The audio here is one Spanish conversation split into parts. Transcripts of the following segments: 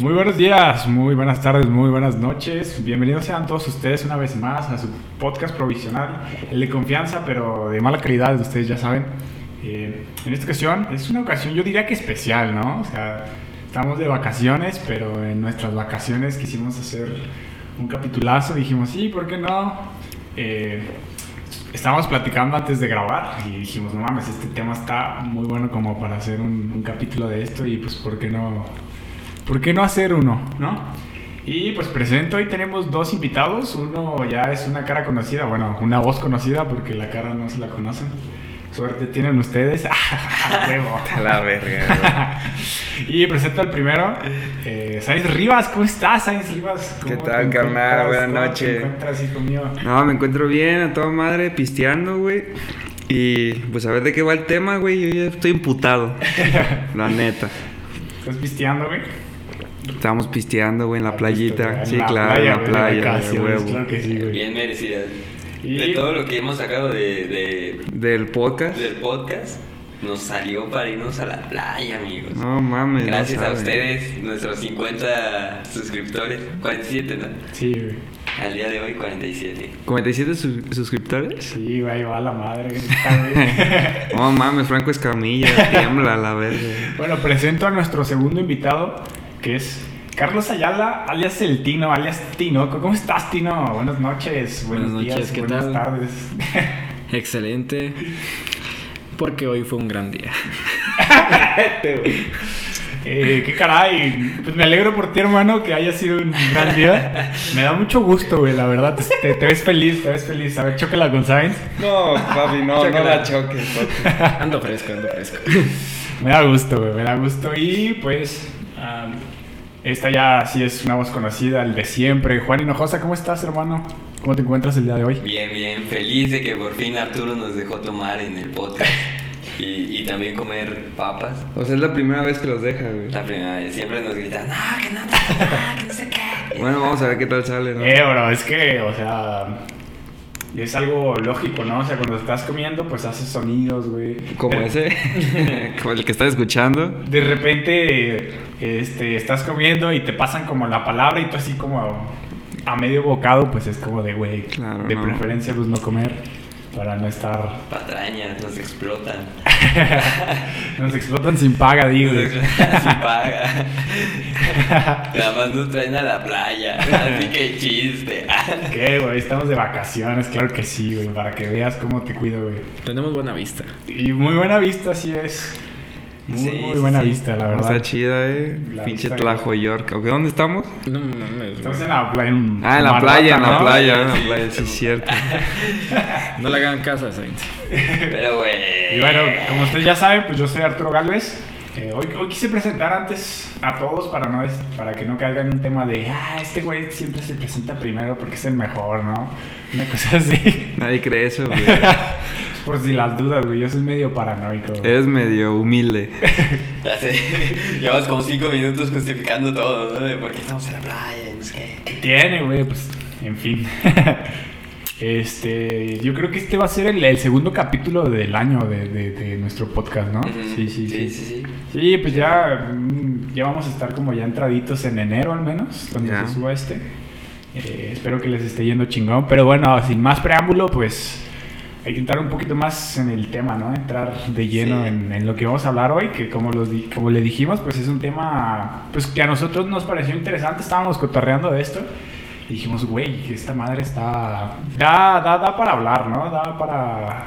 Muy buenos días, muy buenas tardes, muy buenas noches. Bienvenidos sean todos ustedes una vez más a su podcast provisional, el de confianza, pero de mala calidad, ustedes ya saben. Eh, en esta ocasión es una ocasión, yo diría que especial, ¿no? O sea, estamos de vacaciones, pero en nuestras vacaciones quisimos hacer un capitulazo. Dijimos, sí, ¿por qué no? Eh, estábamos platicando antes de grabar y dijimos, no mames, este tema está muy bueno como para hacer un, un capítulo de esto y pues, ¿por qué no? ¿Por qué no hacer uno? ¿No? Y pues presento, hoy tenemos dos invitados. Uno ya es una cara conocida, bueno, una voz conocida porque la cara no se la conocen. Suerte tienen ustedes. ¡Ah, huevo! La verga. y presento al primero, eh, Sainz Rivas. ¿Cómo estás, Sainz Rivas? ¿Qué ¿Cómo tal, carnal? Buenas ¿Cómo te noches. encuentras, hijo mío? No, me encuentro bien, a toda madre, pisteando, güey. Y pues a ver de qué va el tema, güey. Yo ya estoy imputado. La neta. ¿Estás pisteando, güey? Estábamos pisteando, güey, en la playita. En Sí, la claro, en la playa, huevo. Claro que sí, güey. Bien merecidas. Y- De todo lo que hemos sacado de, de- Del podcast. del podcast, nos salió para irnos a la playa, amigos. No mames. no Gracias a saben. ustedes, nuestros 50 suscriptores. 47, ¿no? Sí, güey. Al día de hoy, 47. ¿47 sus- suscriptores? Sí, güey, va la madre. No mames, Franco Escamilla, tiembla la verga. Bueno, presento a nuestro segundo invitado, que es Carlos Ayala, alias El Tino, alias Tino. ¿Cómo estás, Tino? Buenas noches, buenos Buenas días, noches, ¿qué buenas tal? tardes. Excelente. Porque hoy fue un gran día. Eh, qué caray, pues me alegro por ti, hermano, que haya sido un gran día. Me da mucho gusto, güey, la verdad. Te, ves feliz, te ves feliz. A ver, chócala con Sainz. No, papi, no, no la choques, papi. Ando fresco, ando fresco. Me da gusto, güey, me da gusto. Y pues, esta ya sí es una voz conocida, el de siempre. Juan Hinojosa, ¿cómo estás, hermano? ¿Cómo te encuentras el día de hoy? Bien, bien. Feliz de que por fin Arturo nos dejó tomar en el podcast. Y, y también comer papas. O sea, es la primera vez que los deja, güey. La primera vez. Siempre nos gritan, no, que no, que no sé qué. Bueno, vamos a ver qué tal sale, ¿no? Eh, bro, es que, o sea, es algo lógico, ¿no? O sea, cuando estás comiendo, pues haces sonidos, güey. Como ese, como el que estás escuchando. De repente, este, estás comiendo y te pasan como la palabra y tú así como a medio bocado, pues es como de, güey, Claro, de no. preferencia, pues no comer para no estar... Patrañas, nos explotan. Nos explotan sin paga, digo. Nos explotan sin paga. Nada más nos traen a la playa. Así que chiste. ¿Qué, güey? Estamos de vacaciones, claro que sí, güey, para que veas cómo te cuido, güey. Tenemos buena vista. Y muy buena vista, así es. Muy, Sí, muy sí, buena sí. vista, la verdad. Está chida, eh. La Pinche vista- Tlajo York. ¿Ok? ¿Dónde estamos? No mames, Estamos güey. en la playa. en Ah, en la playa, en la ¿no? playa, en la Sí. playa, sí, es cierto. No le hagan caso a Sainz. Pero güey. Y bueno, como ustedes ya saben, pues yo soy Arturo Galvez. Eh, hoy, hoy quise presentar antes a todos para, no, para que no caigan en un tema de, ah, este güey siempre se presenta primero porque es el mejor, ¿no? Una cosa así. Nadie cree eso, güey. Por si las dudas, güey, yo soy medio paranoico. Eres medio humilde. Ya sé. Llevas como 5 minutos justificando todo, ¿no? De por qué estamos en la playa no sé qué. ¿Qué tiene, güey? Pues, en fin. Este, yo creo que este va a ser el, el segundo capítulo del año de, de- de nuestro podcast, ¿no? Sí, sí, sí. Sí, sí, sí. Sí, pues ya, mm, ya vamos a estar como ya entraditos en enero al menos, cuando Ya. se suba este. Eh, espero que les esté yendo chingón. Pero bueno, sin más preámbulo, pues entrar un poquito más en el tema, ¿no? Entrar de lleno Sí. en, en lo que vamos a hablar hoy, que como, los di- como le dijimos, pues es un tema pues que a nosotros nos pareció interesante. Estábamos cotorreando de esto. Y dijimos, güey, esta madre está... Da, da, da para hablar, ¿no? Da para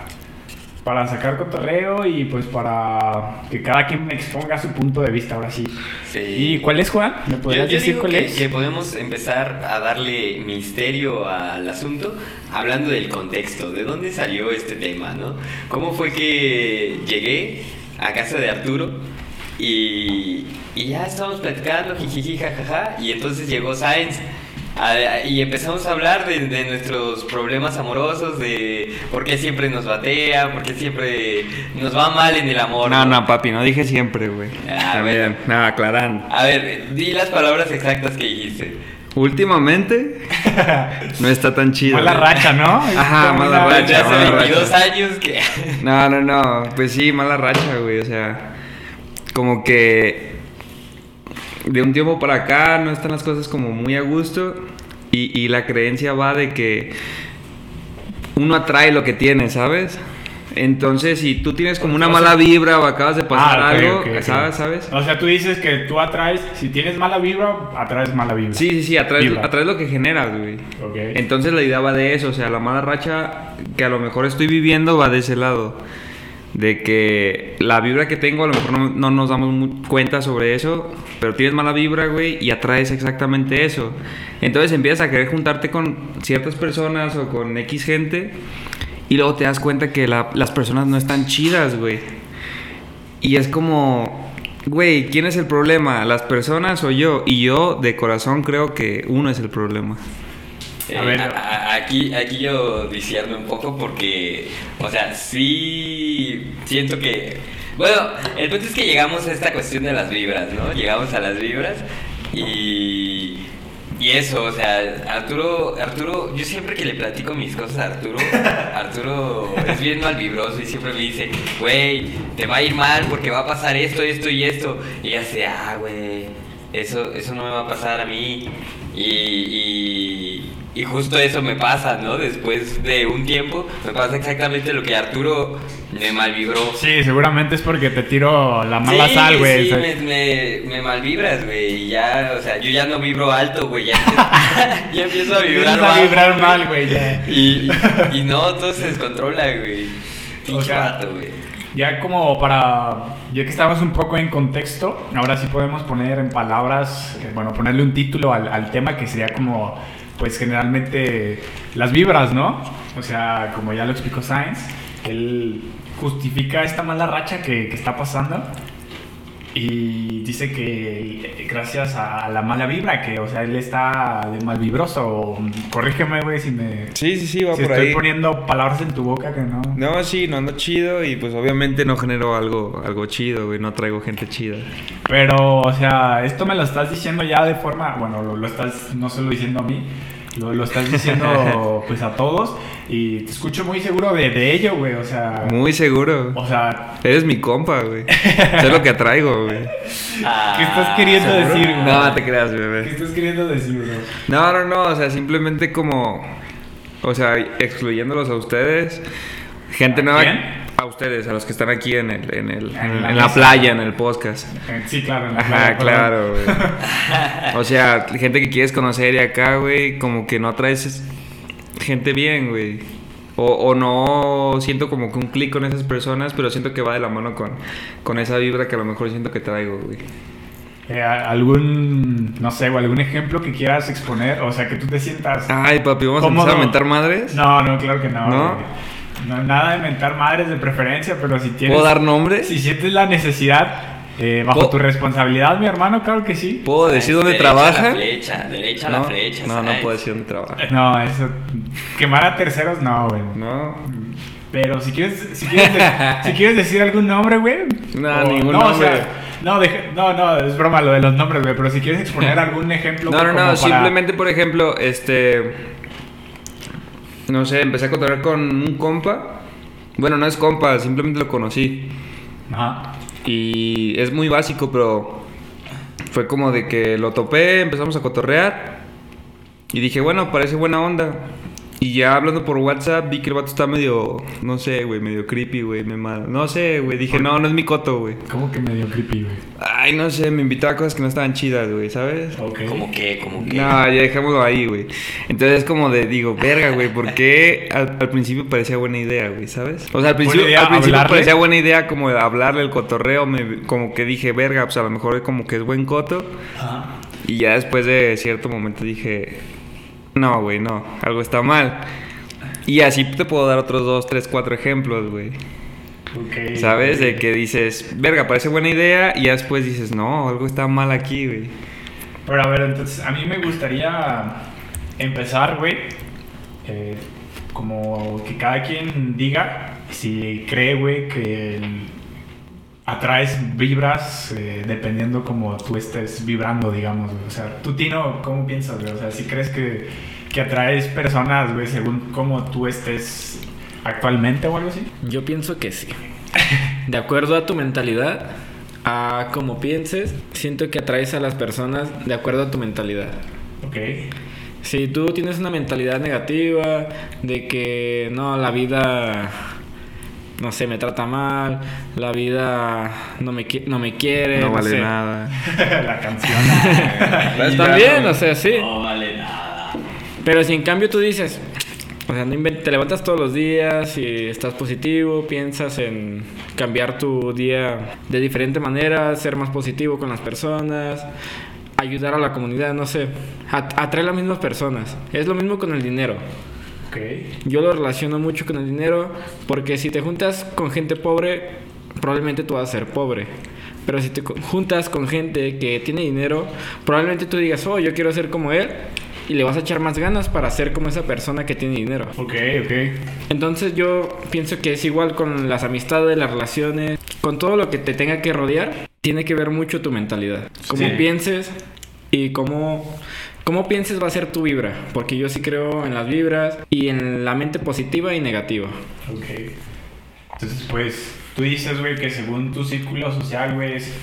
para sacar cotorreo y pues para que cada quien exponga su punto de vista ahora sí. Sí. ¿Y cuál es Juan? ¿Me podrías yo decir cuál que, es? que podemos empezar a darle misterio al asunto hablando del contexto, de dónde salió este tema, ¿no? ¿Cómo fue que llegué a casa de Arturo y, y ya estábamos platicando, jijiji, jajaja, y entonces llegó Sáenz. A- y empezamos a hablar de, de nuestros problemas amorosos, de por qué siempre nos batea, por qué siempre nos va mal en el amor. No, no, papi, no dije siempre, güey. Ah, También, no, aclarando. A ver, di las palabras exactas que dijiste. Últimamente no está tan chido. Mala güey. racha, ¿no? Ajá, mala racha, hace mala 22 racha. años que... No, no, no. Pues sí, mala racha, güey. O sea, como que de un tiempo para acá no están las cosas como muy a gusto y, y la creencia va de que uno atrae lo que tiene, ¿sabes? Entonces, si tú tienes como una O sea- mala vibra o acabas de pasar Ah, algo, ok, ok. ¿sabes? ¿sabes? O sea, tú dices que tú atraes, si tienes mala vibra, atraes mala vibra. Sí, sí, sí, atraes, atraes lo que generas, güey. Entonces la idea va de eso, o sea, la mala racha que a lo mejor estoy viviendo va de ese lado. De que la vibra que tengo, a lo mejor no, no nos damos cuenta sobre eso, pero tienes mala vibra, güey, y atraes exactamente eso. Entonces empiezas a querer juntarte con ciertas personas o con X gente, y luego te das cuenta que la- las personas no están chidas, güey. Y es como, güey, ¿quién es el problema? ¿Las personas o yo? Y yo de corazón creo que uno es el problema. Eh, A ver. a- a- aquí, aquí yo diciendo un poco porque, o sea, sí siento que... Bueno, el punto es que llegamos a esta cuestión de las vibras, ¿no? Llegamos a las vibras y... Y eso, o sea, Arturo, Arturo, yo siempre que le platico mis cosas a Arturo, Arturo es bien malvibroso y siempre me dice, güey, te va a ir mal porque va a pasar esto, esto y esto. Y hace, ah, güey, eso, eso no me va a pasar a mí. Y, y, y justo eso me pasa, ¿no? Después de un tiempo, me pasa exactamente lo que Arturo me malvibró. Sí, seguramente es porque te tiro la mala Sí, sal, güey. Sí, me, me, me malvibras, güey. Ya, o sea, yo ya no vibro alto, güey. Ya, ya empiezo a vibrar Empiezas a vibrar mal, güey. Y, y, no, todo se descontrola, güey. Pinche güey. Ya como para, ya que estamos un poco en contexto, ahora sí podemos poner en palabras, eh, bueno, ponerle un título al, tema que sería como, pues generalmente las vibras, ¿no? O sea, como ya lo explicó Sainz, él justifica esta mala racha que está pasando y dice que gracias a la mala vibra, que, o sea, él está de mal vibroso. Corrígeme, güey, si me... Sí, sí, sí, va si por estoy ahí. poniendo palabras en tu boca que no. No, sí, no ando chido y pues obviamente no genero algo, algo chido, güey, no traigo gente chida. Pero, o sea, esto me lo estás diciendo ya de forma, bueno, lo, lo estás no solo diciendo a mí, lo, lo estás diciendo pues a todos y te escucho muy seguro de, de ello, güey, o sea, Muy seguro. o sea, Eres mi compa, güey. Sé lo que atraigo, güey. ¿qué estás queriendo Ah, ¿seguro? decir, güey? No, te creas, ¿Qué bebé. estás queriendo decir, güey? No, no, no, o sea, simplemente como, o sea, excluyéndolos a ustedes, gente ¿A nueva, quién? A ustedes, a los que están aquí en el, en el, En en, la en la mesa. playa, en el podcast. Eh, Sí, claro. en la Ajá, playa, perdón. claro, güey. O sea, gente que quieres conocer y acá, güey, como que no atraes gente bien, güey. O, o no siento como que un clic con esas personas, pero siento que va de la mano con, con esa vibra que a lo mejor siento que traigo, güey. Eh, algún, no sé, güey, algún ejemplo que quieras exponer, o sea, que tú te sientas... Ay, papi, ¿vamos a ¿Cómo empezar a mentar madres? No, no, claro que no. ¿No? güey. No, nada de mentar madres de preferencia, pero si tienes... ¿Puedo dar nombres? Si sientes la necesidad, eh, bajo ¿Puedo- tu responsabilidad, mi hermano, claro que sí. ¿Puedo decir dónde Derecha a trabaja? La flecha, derecha a No, la flecha. no, no puedo decir dónde trabaja. No, eso. Quemar a terceros, no, güey. No. Pero si quieres, si quieres, si quieres decir algún nombre, güey. No, o- ningún no, o nombre. sea, no, no, no, es broma lo de los nombres, güey. Pero si quieres exponer algún ejemplo. No, no, no, para- simplemente, por ejemplo, este. No sé, empecé a contar con un compa. Bueno, no es compa, simplemente lo conocí. Ajá. Y es muy básico, pero fue como de que lo topé, empezamos a cotorrear. Y dije, bueno, parece buena onda. Y ya hablando por WhatsApp, vi que el vato está medio, no sé, güey, medio creepy, güey, me mal. No sé, güey, dije, no, no es mi coto, güey. ¿Cómo que medio creepy, güey? Ay, no sé, me invitaba a cosas que no estaban chidas, güey, ¿sabes? Ok. ¿Cómo qué? ¿Cómo qué? No, ya dejémoslo ahí, güey. Entonces es como de, digo, verga, güey, ¿por qué al, al principio parecía buena idea, güey, ¿sabes? O sea, al principio, idea al principio hablarle? parecía buena idea como de hablarle el cotorreo, me- como que dije, verga, pues a lo mejor como que es buen coto. Ajá. Y ya después de cierto momento dije, no, güey, no, algo está mal. Y así te puedo dar otros dos, tres, cuatro ejemplos, güey. ¿Sabes? De que dices, verga, parece buena idea, y después dices, no, algo está mal aquí, güey. Pero a ver, entonces, a mí me gustaría empezar, güey, eh, como que cada quien diga si cree, güey, que el- atraes vibras eh, dependiendo como tú estés vibrando, digamos, güey. O sea, tú, Tino, ¿cómo piensas, güey? O sea, si crees que, que atraes personas, güey, según cómo tú estés actualmente o algo así. Yo pienso que sí. De acuerdo a tu mentalidad, a cómo pienses, siento que atraes a las personas de acuerdo a tu mentalidad. Ok. Si tú tienes una mentalidad negativa de que no, la vida, no sé, me trata mal, la vida no me, qui- no me quiere, no no vale sé. nada. la canción. Pues también, o sea, sí. No vale nada. Pero si en cambio tú dices, o sea, no te levantas todos los días y estás positivo, piensas en cambiar tu día de diferente manera, ser más positivo con las personas, ayudar a la comunidad, no sé, at- atrae a las mismas personas. Es lo mismo con el dinero. Yo lo relaciono mucho con el dinero porque si te juntas con gente pobre, probablemente tú vas a ser pobre. Pero si te juntas con gente que tiene dinero, probablemente tú digas, oh, yo quiero ser como él. Y le vas a echar más ganas para ser como esa persona que tiene dinero. Ok, ok. Entonces yo pienso que es igual con las amistades, las relaciones, con todo lo que te tenga que rodear, tiene que ver mucho tu mentalidad. Cómo Sí. pienses y cómo, cómo pienses va a ser tu vibra. Porque yo sí creo en las vibras y en la mente positiva y negativa. Ok. Entonces, pues, tú dices, güey, que según tu círculo social, güey, es-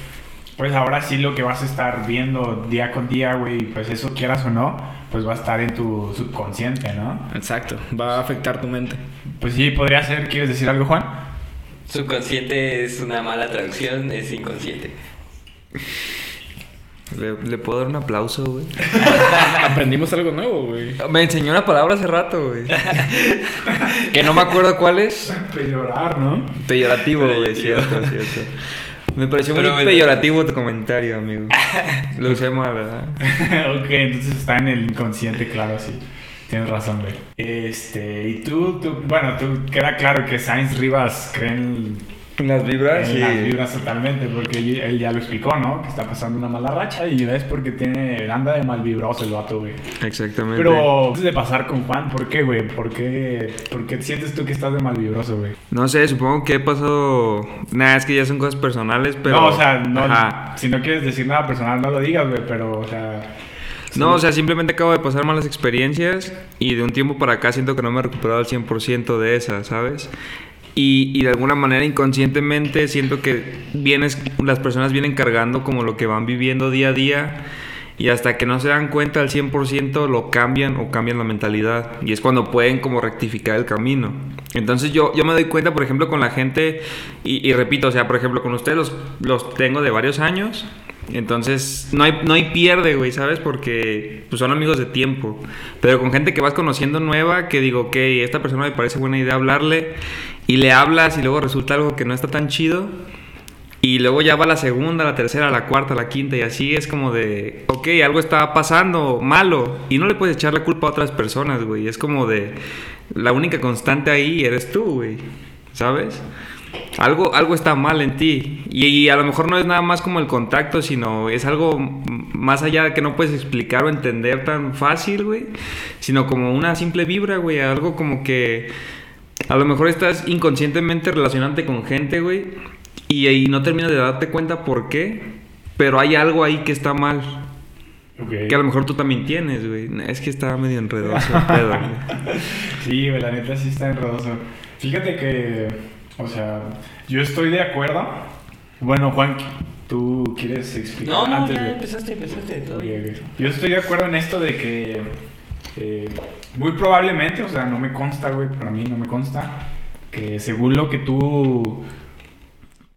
pues ahora sí lo que vas a estar viendo día con día, güey, pues eso quieras o no, pues va a estar en tu subconsciente, ¿no? Exacto, va a afectar tu mente. Pues sí, podría ser, ¿quieres decir algo, Juan? Subconsciente es una mala traducción, es inconsciente. ¿Le, le puedo dar un aplauso, güey? Aprendimos algo nuevo, güey. Me enseñó una palabra hace rato, güey. que no me acuerdo cuál es. Peyorar, ¿no? Peyorativo, güey, cierto, cierto. Me pareció Pero muy peyorativo tu comentario, amigo. Lo usé mal, ¿verdad? ok, entonces está en el inconsciente, claro, sí. Tienes razón, güey. Este, y tú, tú, bueno, tú queda claro que Sainz Rivas cree en, Las vibras, en las vibras totalmente, porque él ya lo explicó, ¿no? Que está pasando una mala racha y es porque tiene, anda de mal vibroso el vato, güey. Exactamente. Pero antes de pasar con Juan, ¿por qué, güey? ¿Por qué, ¿Por qué sientes tú que estás de mal vibroso, güey? No sé, supongo que he pasado. Nah, es que ya son cosas personales, pero. no, o sea, no, Ajá. si no quieres decir nada personal, no lo digas, güey, pero, o sea... No, o sea, simplemente acabo de pasar malas experiencias y de un tiempo para acá siento que no me he recuperado al 100% de esas, ¿sabes? Y, y de alguna manera inconscientemente siento que vienes, las personas vienen cargando como lo que van viviendo día a día y hasta que no se dan cuenta al 100% lo cambian o cambian la mentalidad y es cuando pueden como rectificar el camino. Entonces yo, yo me doy cuenta, por ejemplo, con la gente y, repito, o sea, por ejemplo, con ustedes los, los tengo de varios años entonces, no hay, no hay pierde, güey, ¿sabes? Porque pues, son amigos de tiempo. Pero con gente que vas conociendo nueva, que digo, ok, esta persona me parece buena idea hablarle, y le hablas y luego resulta algo que no está tan chido. Y luego ya va la segunda, la tercera, la cuarta, la quinta, y así es como de, ok, algo está pasando malo. Y no le puedes echar la culpa a otras personas, güey. Es como de, la única constante ahí eres tú, güey. ¿Sabes? Algo, algo está mal en ti. Y, y a lo mejor no es nada más como el contacto, sino es algo más allá que no puedes explicar o entender tan fácil, güey. Sino como una simple vibra, güey. Algo como que a lo mejor estás inconscientemente relacionante con gente, güey. Y, y no terminas de darte cuenta por qué. Pero hay algo ahí que está mal. Ok. Que a lo mejor tú también tienes, güey. Es que está medio enredoso el pedo, güey. Sí, güey, la neta sí está enredoso. Fíjate que, o sea, yo estoy de acuerdo. Bueno, Juan, ¿tú quieres explicar No, no, antes ya de- empezaste, empezaste. todo. Yo estoy de acuerdo en esto de que eh, muy probablemente, o sea, no me consta, güey, para mí no me consta, que según lo que tú,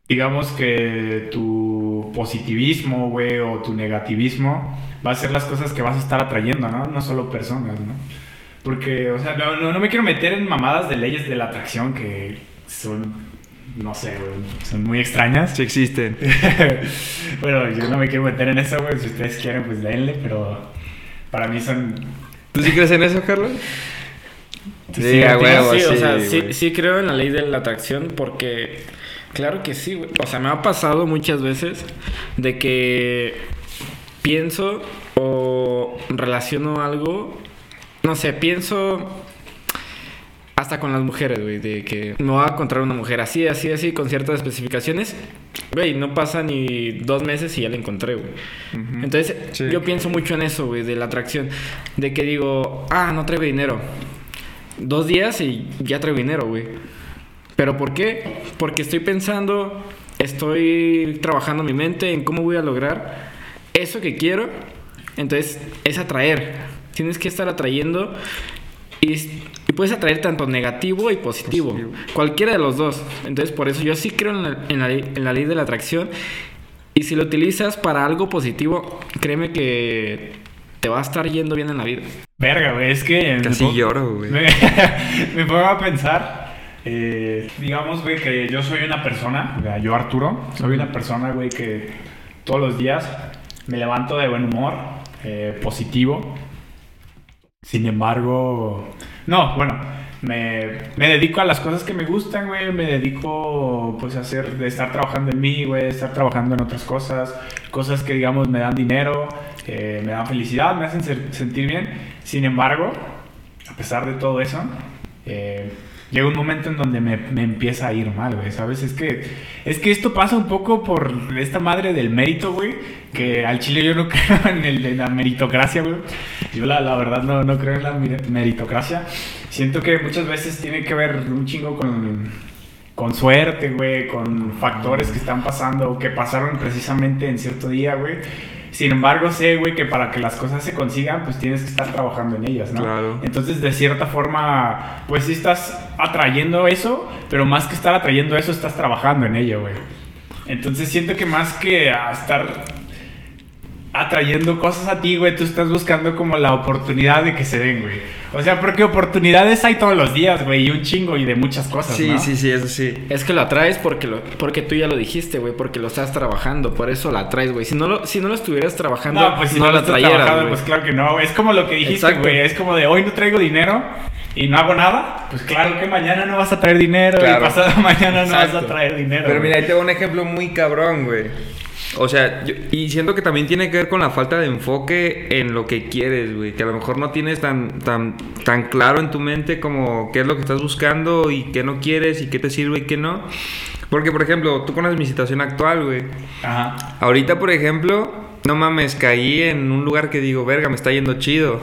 digamos que tu positivismo, güey, o tu negativismo, va a ser las cosas que vas a estar atrayendo, ¿no? No solo personas, ¿no? Porque, o sea, no, no, no me quiero meter en mamadas de leyes de la atracción que son, no sé, güey, son muy extrañas. Sí existen. bueno, yo no me quiero meter en eso, güey. Si ustedes quieren, pues denle, pero para mí son. ¿Tú sí crees en eso, Carlos? Sí, a sí, huevo, sí, o sí, sea, sí, güey. sí creo en la ley de la atracción porque, claro que sí, güey. O sea, me ha pasado muchas veces de que pienso o relaciono algo, no sé, pienso hasta con las mujeres, güey, de que me voy a encontrar una mujer así, así, así, con ciertas especificaciones. Güey, no pasa ni dos meses y ya la encontré, güey. Entonces, Sí. yo pienso mucho en eso, güey, de la atracción. De que digo, ah, no traigo dinero. Dos días y ya traigo dinero, güey. ¿Pero por qué? Porque estoy pensando estoy trabajando mi mente en cómo voy a lograr eso que quiero. Entonces, es atraer. Tienes que estar atrayendo y, y puedes atraer tanto negativo y positivo, Positivo. Cualquiera de los dos. Entonces, por eso yo sí creo en la, en la ley- en la ley de la atracción. Y si lo utilizas para algo positivo, créeme que te va a estar yendo bien en la vida. Verga, güey, es que... me Casi pongo- lloro, güey. Me, me pongo a pensar, eh, digamos, güey, que yo soy una persona, o sea, yo Arturo, soy una persona, güey, que todos los días me levanto de buen humor, eh, positivo. Sin embargo, no, bueno, me, me dedico a las cosas que me gustan, güey, me dedico, pues, a hacer, de estar trabajando en mí, güey, estar trabajando en otras cosas, cosas que, digamos, me dan dinero, eh, me dan felicidad, me hacen sentir bien. Sin embargo, a pesar de todo eso, eh, llega un momento en donde me, me empieza a ir mal, güey, ¿sabes? Es que, es que esto pasa un poco por esta madre del mérito, güey, que al chile yo no creo en, el, en la meritocracia, güey. Yo la, la verdad no, no creo en la mer- meritocracia. Siento que muchas veces tiene que ver un chingo con, con suerte, güey, con factores que están pasando o que pasaron precisamente en cierto día, güey. Sin embargo, sé, güey, que para que las cosas se consigan, pues tienes que estar trabajando en ellas, ¿no? Claro. Entonces, de cierta forma, pues sí estás atrayendo eso, pero más que estar atrayendo eso, estás trabajando en ello, güey. Entonces, siento que más que a estar atrayendo cosas a ti, güey, tú estás buscando como la oportunidad de que se den, güey. O sea, porque oportunidades hay todos los días, güey, y un chingo y de muchas cosas, Sí, ¿no? sí, sí, eso sí. Es que lo atraes porque, lo, porque tú ya lo dijiste, güey, porque lo estás trabajando, por eso lo atraes, güey. Si no lo, si no lo estuvieras trabajando, No, pues si no, lo lo estás trabajando, güey. pues claro que no, güey. Es como lo que dijiste, Exacto. güey. Es como de hoy no traigo dinero y no hago nada. Pues claro que mañana no vas a traer dinero Claro. y pasado mañana no vas a traer dinero. Pero güey. mira, ahí te doy un ejemplo muy cabrón, güey. O sea, yo- y siento que también tiene que ver con la falta de enfoque en lo que quieres, güey. Que a lo mejor no tienes tan, tan, tan claro en tu mente como qué es lo que estás buscando y qué no quieres y qué te sirve y qué no. Porque, por ejemplo, tú conoces mi situación actual, güey. Ajá. Ahorita, por ejemplo, no mames, caí en un lugar que digo, verga, me está yendo chido.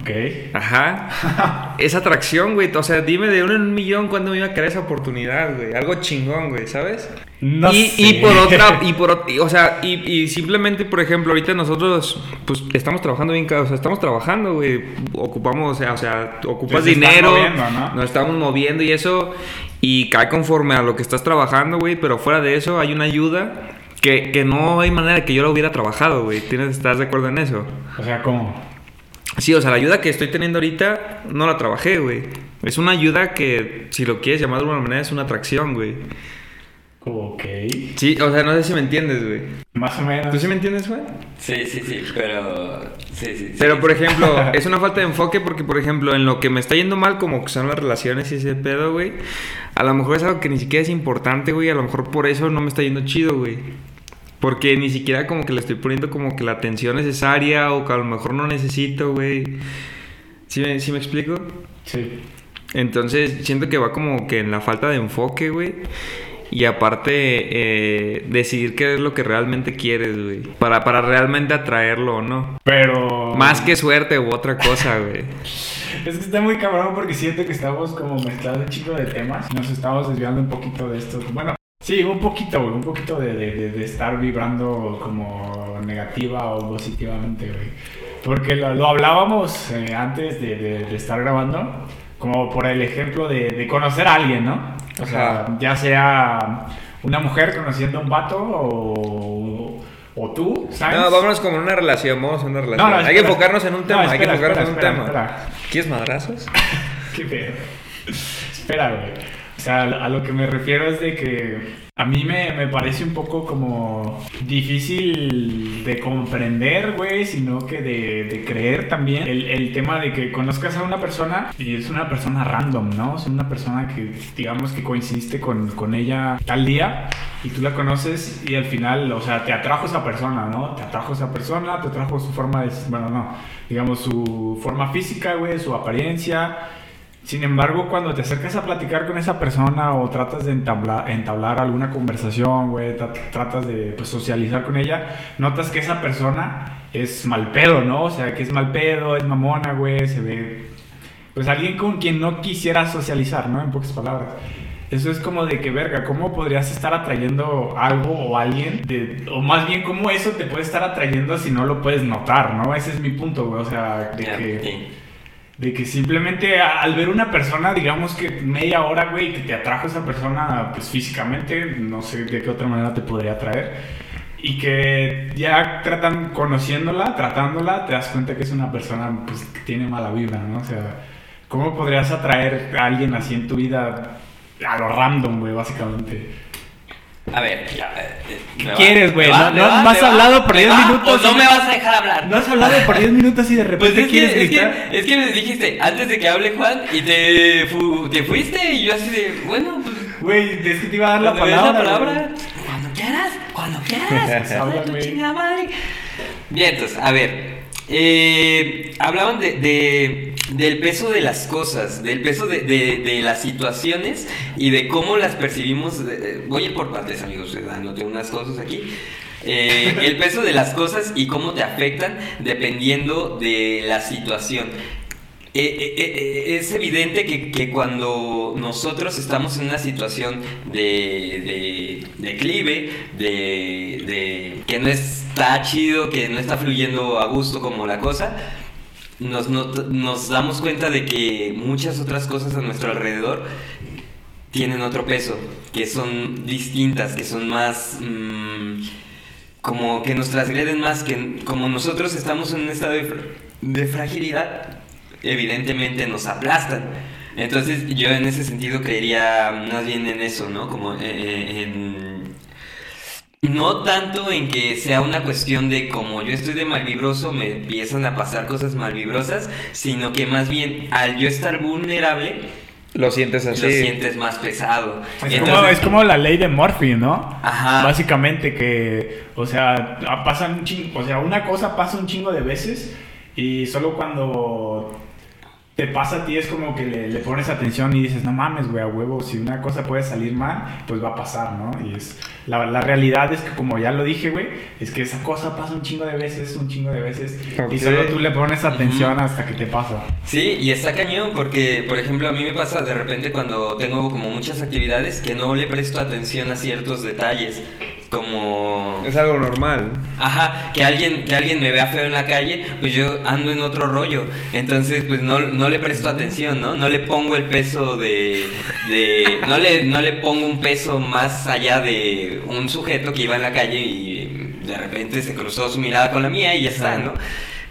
Ok. Ajá. Esa atracción, güey. O sea, dime de uno en un millón cuándo me iba a caer esa oportunidad, güey. Algo chingón, güey, ¿sabes? No y, sé. y por otra, y por y, o sea, y, y simplemente, por ejemplo, ahorita nosotros, pues, estamos trabajando bien, o sea, estamos trabajando, güey. Ocupamos, o sea, o sea, ocupas estás dinero, moviendo, ¿no? nos estamos moviendo y eso, y cae conforme a lo que estás trabajando, güey. Pero fuera de eso, hay una ayuda que, que no hay manera de que yo lo hubiera trabajado, güey. ¿Tienes, ¿Estás de acuerdo en eso? O sea, ¿cómo? Sí, o sea, la ayuda que estoy teniendo ahorita no la trabajé, güey. Es una ayuda que, si lo quieres llamar de alguna manera, es una atracción, güey. Ok. Sí, o sea, no sé si me entiendes, güey. Más o menos. ¿Tú sí me entiendes, güey? Sí, sí, sí, pero. Sí, sí, sí. Pero, por ejemplo, es una falta de enfoque porque, por ejemplo, en lo que me está yendo mal, como que son las relaciones y ese pedo, güey, a lo mejor es algo que ni siquiera es importante, güey, a lo mejor por eso no me está yendo chido, güey. Porque ni siquiera como que le estoy poniendo como que la atención necesaria o que a lo mejor no necesito, güey. ¿Sí me, sí me explico? Sí. Entonces, siento que va como que en la falta de enfoque, güey. Y aparte, eh, decidir qué es lo que realmente quieres, güey. Para, para realmente atraerlo o no. Pero. Más que suerte u otra cosa, güey. Es que está muy cabrón porque siento que estamos como mezclando un chico de temas. Nos estamos desviando un poquito de esto. Bueno, sí, un poquito, güey. Un poquito de, de- de- estar vibrando como negativa o positivamente, güey. Porque lo, lo hablábamos eh, antes de, de- estar grabando. Como por el ejemplo de, conocer a alguien, ¿no? O sea, Ajá. ya sea una mujer conociendo a un vato o, o tú, ¿sabes? No, vámonos como en una relación, vamos a una relación. No, no, hay que espera. enfocarnos en un tema, No, hay que espera, enfocarnos espera, en un espera, tema. espera. ¿Quieres madrazos? Qué pedo. Espera, güey. O sea, a lo que me refiero es de que a mí me, me parece un poco como difícil de comprender, güey, sino que de, de creer también. El, el tema de que conozcas a una persona y es una persona random, ¿no? Es una persona que, digamos, que coincidiste con, con ella tal día y tú la conoces y al final, o sea, te atrajo esa persona, ¿no? Te atrajo esa persona, te atrajo su forma de, bueno, no, digamos, su forma física, güey, su apariencia. Sin embargo, cuando te acercas a platicar con esa persona o tratas de entablar, entablar alguna conversación, güey, tra- tratas de pues, socializar con ella, notas que esa persona es mal pedo, ¿no? O sea, que es mal pedo, es mamona, güey, se ve... Pues alguien con quien no quisiera socializar, ¿no? En pocas palabras. Eso es como de que, verga, ¿cómo podrías estar atrayendo algo o alguien? De, o más bien, ¿cómo eso te puede estar atrayendo si no lo puedes notar, no? Ese es mi punto, güey. O sea, de que... De que simplemente al ver una persona, digamos que media hora, güey, que te atrajo esa persona, pues físicamente, no sé de qué otra manera te podría atraer. Y que ya tratan, conociéndola, tratándola, te das cuenta que es una persona pues, que tiene mala vibra, ¿no? O sea, ¿cómo podrías atraer a alguien así en tu vida a lo random, güey, básicamente? A ver, ya. eh, ¿Qué me va, quieres, güey? No- no va, has va, hablado por me 10 va, minutos O no me vas a dejar hablar. No has hablado por 10 minutos y de Pues repente es que, quieres es, que, es que me dijiste, antes de que hable Juan, y te, fu- te fuiste, y yo así de, bueno, pues. Güey, es que te iba a dar la palabra. la palabra, cuando quieras, cuando quieras. Tu chingada madre. Bien, entonces, a ver. eh, hablaban de, de- del peso de las cosas, del peso de, de- de las situaciones y de cómo las percibimos. eh, voy a ir por partes, amigos, dándote unas cosas aquí. Eh, el peso de las cosas y cómo te afectan dependiendo de la situación. Eh, es evidente que, que cuando nosotros estamos en una situación de, de declive, de, de que no está chido, que no está fluyendo a gusto como la cosa, nos, not- nos damos cuenta de que muchas otras cosas a nuestro alrededor tienen otro peso, que son distintas, que son más... mm, como que nos transgreden más, que como nosotros estamos en un estado de fragilidad, evidentemente nos aplastan. Entonces yo en ese sentido creería más bien en eso, ¿no? Como eh, eh, en... No tanto en que sea una cuestión de como yo estoy de malvibroso me empiezan a pasar cosas malvibrosas, sino que más bien al yo estar vulnerable Lo sientes así. lo sientes más pesado. Es, como la ley de Murphy, ¿no? Ajá. Básicamente que, o sea, pasan un chingo, o sea, una cosa pasa un chingo de veces y solo cuando te pasa a ti es como que le, le pones atención y dices, no mames, güey, a huevo, si una cosa puede salir mal, pues va a pasar, ¿no? Y es, la, la realidad es que como ya lo dije, güey, es que esa cosa pasa un chingo de veces, un chingo de veces y solo tú le pones atención hasta que te pasa. Sí, y está cañón porque, por ejemplo, a mí me pasa de repente cuando tengo como muchas actividades que no le presto atención a ciertos detalles, como... Es algo normal. Ajá, que alguien, que alguien me vea feo en la calle, pues yo ando en otro rollo. Entonces, pues no, no le presto atención, ¿no? No le pongo el peso de. de no, le, no le pongo un peso más allá de un sujeto que iba en la calle y de repente se cruzó su mirada con la mía y ya está, ¿no?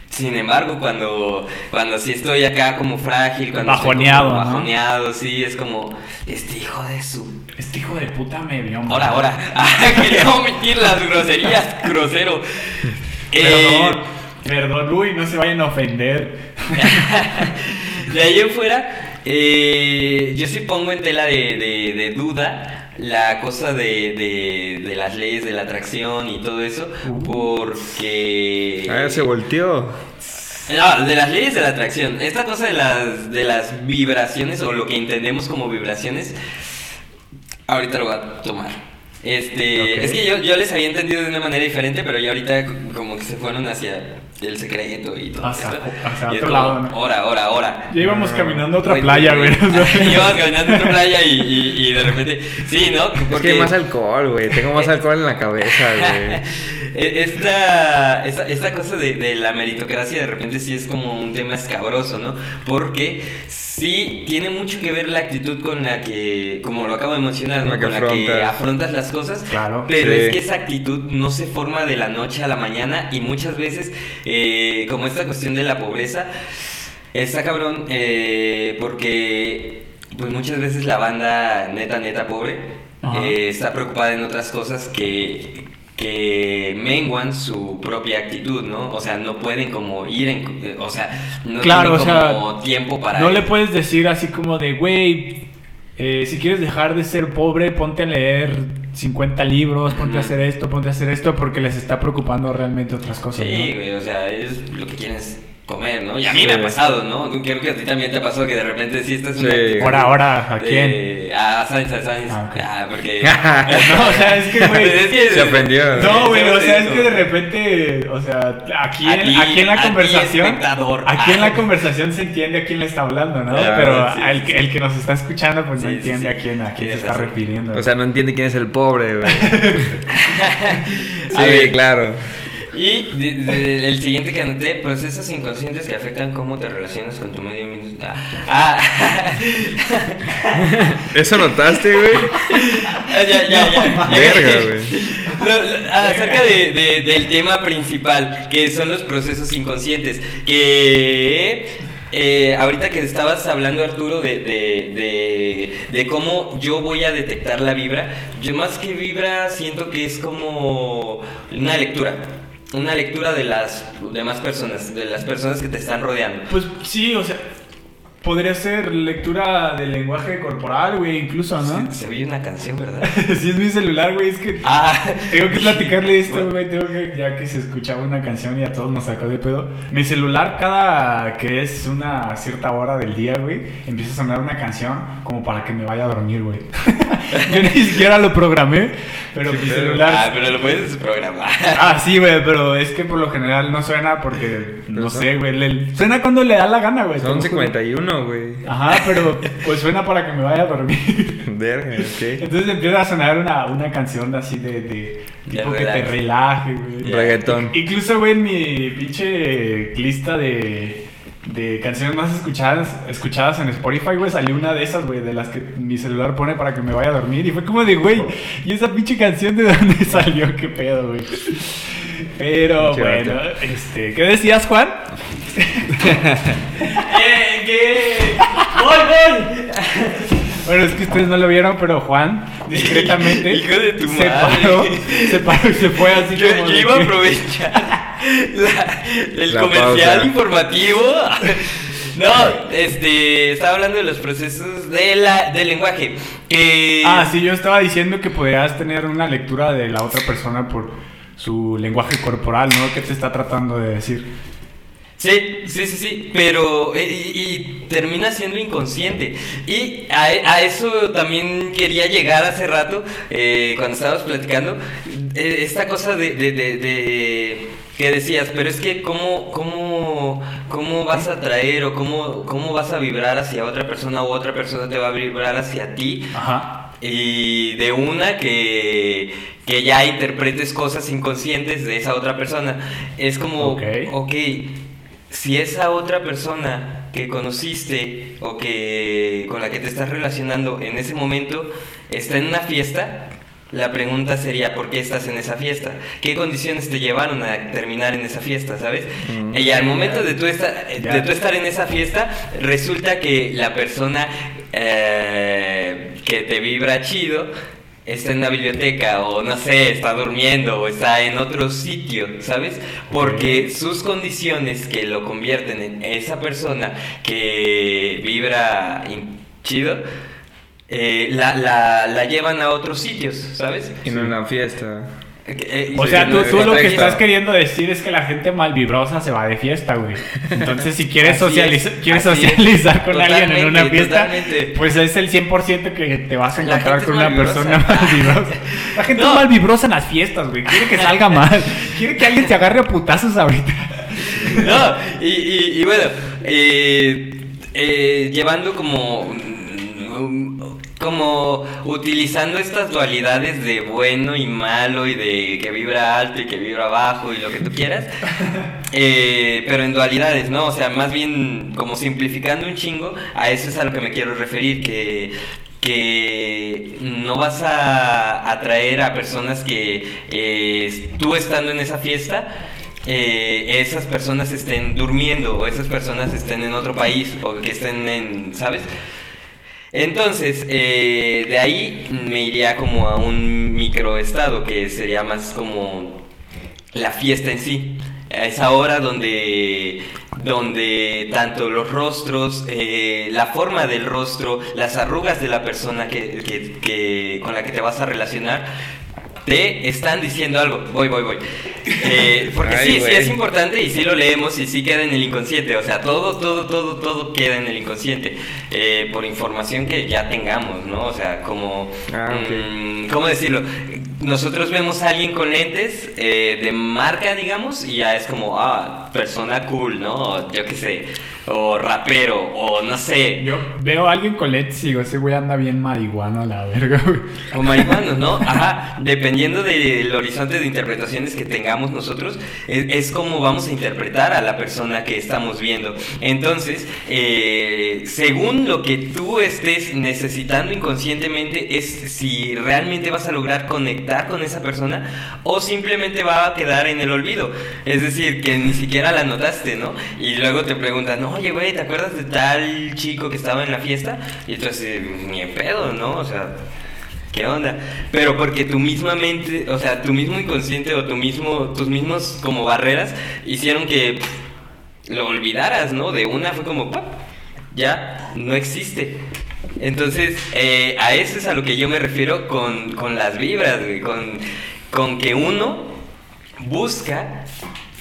Sin embargo, cuando, cuando sí estoy acá como frágil, cuando estoy como Bajoneado, ¿no? bajoneado, sí, es como, este hijo de su Este hijo de puta me vio mal. Ahora, ahora. Ah, quería omitir las groserías, grosero. Eh, Perdón, perdón, uy, no se vayan a ofender. de ahí en fuera, eh, yo sí pongo en tela de, de- de duda la cosa de, de- de las leyes de la atracción y todo eso, porque... Ah, se volteó. No, de las leyes de la atracción. Esta cosa de las, de las vibraciones o lo que entendemos como vibraciones, ahorita lo voy a tomar. Este, Ok. es que yo, yo les había entendido de una manera diferente, pero ya ahorita como que se fueron hacia el secreto y todo Hacia- hacia Y otro lado. Hora, hora, hora. Ya íbamos caminando a otra playa, güey. Íbamos caminando a otra playa y, y- y de repente. Sí, ¿no? Es que hay más alcohol, güey. Tengo más alcohol en la cabeza, güey. E- Esta, esta, esta cosa de, de la meritocracia de repente sí es como un tema escabroso, ¿no? Porque sí tiene mucho que ver la actitud con la que, como lo acabo de mencionar, con la que afrontas. las cosas. Claro. Pero Sí. es que esa actitud no se forma de la noche a la mañana y muchas veces, eh, como esta cuestión de la pobreza, está cabrón eh, porque pues muchas veces la banda neta, neta pobre eh, está preocupada en otras cosas que, que menguan su propia actitud, ¿no? O sea, no pueden como ir en... eh, O sea, no Claro, tienen o sea, como tiempo para... No le puedes decir así como de, güey, eh, si quieres dejar de ser pobre, ponte a leer 50 libros, ponte a hacer esto, ponte a hacer esto, porque les está preocupando realmente otras cosas. Sí, ¿no? güey, o sea, es lo que quieren es comer, ¿no? Y a mí Sí. me ha pasado, ¿no? Creo que a ti también te ha pasado que de repente sí estás una Sí. Ahora, ahora, ¿a quién? A Sáenz, a Sáenz. Ah. Ah, porque... No, o sea, es que, güey. Es que- Se ofendió. No, güey, o sea, es que de repente, o sea, aquí, A en, ti- aquí en la conversación, aquí en la conversación se entiende a quién le está hablando, ¿no? Ah, Pero sí, el, el que nos está escuchando, pues no entiende sí. a quién, a quién se está refiriendo. O sea, no entiende quién es el pobre, güey. A sí, claro. Y de- de- el siguiente que anoté, procesos inconscientes que afectan cómo te relacionas con tu medio ambiente. Ah, ¿Eso notaste, güey? Ah, ya, ya, ya. Verga, güey. Lo- lo- acerca de- de- del tema principal, que son los procesos inconscientes, que eh, ahorita que estabas hablando Arturo de, de, de, de cómo yo voy a detectar la vibra, yo más que vibra siento que es como una lectura. Una lectura de las demás personas, de las personas que te están rodeando. Pues sí, o sea, Podría ser lectura del lenguaje corporal, güey, incluso, ¿no? Se, se oye una canción, ¿verdad? sí, es mi celular, güey, es que... Ah. Tengo que platicarle esto, güey, tengo que... Ya que se escuchaba una canción y a todos nos sacó de pedo. Mi celular, cada que es una cierta hora del día, güey, empieza a sonar una canción como para que me vaya a dormir, güey. Yo ni siquiera lo programé, pero mi celular... Ah, pero lo puedes programar. ah, sí, güey, pero es que por lo general no suena porque, no, sé, güey, suena cuando le da la gana, güey. Son 51. Ajá, pero pues suena para que me vaya a dormir. Verga. Entonces empieza a sonar una, una canción así de, tipo que te relaje, güey. Reggaetón. Incluso, güey, en mi pinche lista de, de canciones más escuchadas, escuchadas en Spotify, güey, salió una de esas, güey, de las que mi celular pone para que me vaya a dormir. Y fue como de, güey, ¿y esa pinche canción de dónde salió? ¿Qué pedo, güey? Pero bueno, este, ¿qué decías, Juan? Eh, ¿Qué? ¿Qué? ¡Voy, voy! Bueno, es que ustedes no lo vieron, pero Juan, discretamente, Hijo de tu se madre. paró, se paró y se fue así Yo, como yo iba a que- aprovechar la- el La comercial pausa. informativo. No, este, estaba hablando de los procesos de la, del lenguaje. Que Ah, sí, yo estaba diciendo que podrías tener una lectura de la otra persona por su lenguaje corporal, ¿no? ¿Qué te está tratando de decir? Sí, sí, sí, sí, pero eh, y, y termina siendo inconsciente. Y a, a eso también quería llegar hace rato, eh, cuando estábamos platicando, eh, esta cosa de, de, de- de- que decías, pero es que cómo, cómo, cómo vas a traer o cómo, cómo vas a vibrar hacia otra persona o otra persona te va a vibrar hacia ti. Ajá. Y de una que, que ya interpretes cosas inconscientes de esa otra persona. Es como, Ok. ok, si esa otra persona que conociste o que con la que te estás relacionando en ese momento está en una fiesta, la pregunta sería ¿por qué estás en esa fiesta? ¿Qué condiciones te llevaron a terminar en esa fiesta, sabes? Mm. Y al momento de tú, de tú estar en esa fiesta, resulta que la persona eh, que te vibra chido está en la biblioteca o no sé, está durmiendo o está en otro sitio, ¿sabes? Porque sus condiciones que lo convierten en esa persona que vibra chido, eh, la, la, la llevan a otros sitios, ¿sabes? En la fiesta. Eh, O sea, tú, tú lo que estás queriendo decir es que la gente malvibrosa se va de fiesta, güey. Entonces, si quieres, socializa- es, quieres es. socializar con alguien en una fiesta, totalmente. pues es el 100% que te vas a encontrar con una persona malvibrosa. La gente No. es malvibrosa en las fiestas, güey. Quiere que salga mal. Quiere que alguien te agarre a putazos ahorita. No, y, y- y bueno, eh, eh, llevando como, como utilizando estas dualidades de bueno y malo y de que vibra alto y que vibra bajo y lo que tú quieras, eh, pero en dualidades, ¿no? O sea, más bien como simplificando un chingo, a eso es a lo que me quiero referir, que que no vas a atraer a personas que eh, tú estando en esa fiesta eh, esas personas estén durmiendo o esas personas estén en otro país o que estén en, ¿sabes? Entonces, eh, de ahí me iría como a un microestado que sería más como la fiesta en sí. A esa hora donde, donde tanto los rostros, eh, la forma del rostro, las arrugas de la persona que- con la que te vas a relacionar, te están diciendo algo. Voy, voy, voy. Eh, porque Ay, sí, sí es importante y sí lo leemos y sí queda en el inconsciente. O sea, todo, todo, todo, todo queda en el inconsciente. Eh, por información que ya tengamos, ¿no? O sea, como... Ah, ok. mm, ¿Cómo decirlo? Nosotros vemos a alguien con lentes eh, de marca, digamos, y ya es como, ah, persona cool, ¿no? Yo qué sé. O rapero, o no sé. Yo veo a alguien con lentes y digo, ese güey anda bien marihuana a la verga, güey. O marihuanos, ¿no? Ajá, dependiendo del horizonte de interpretaciones que tengamos nosotros, es, es como vamos a interpretar a la persona que estamos viendo. Entonces, eh, según lo que tú estés necesitando inconscientemente, es si realmente vas a lograr conectar con esa persona o simplemente va a quedar en el olvido. Es decir, que ni siquiera la notaste, ¿no? Y luego te preguntan, oye, güey, ¿te acuerdas de tal chico que estaba en la fiesta? Y así, ni en pedo, ¿no? O sea, ¿qué onda? Pero porque tu misma mente, o sea, tu mismo inconsciente o tu mismo, tus mismos como barreras hicieron que pff, lo olvidaras, ¿no? De una fue como, ¡pap! ya no existe. Entonces, eh, a eso es a lo que yo me refiero con, con las vibras, con, con que uno busca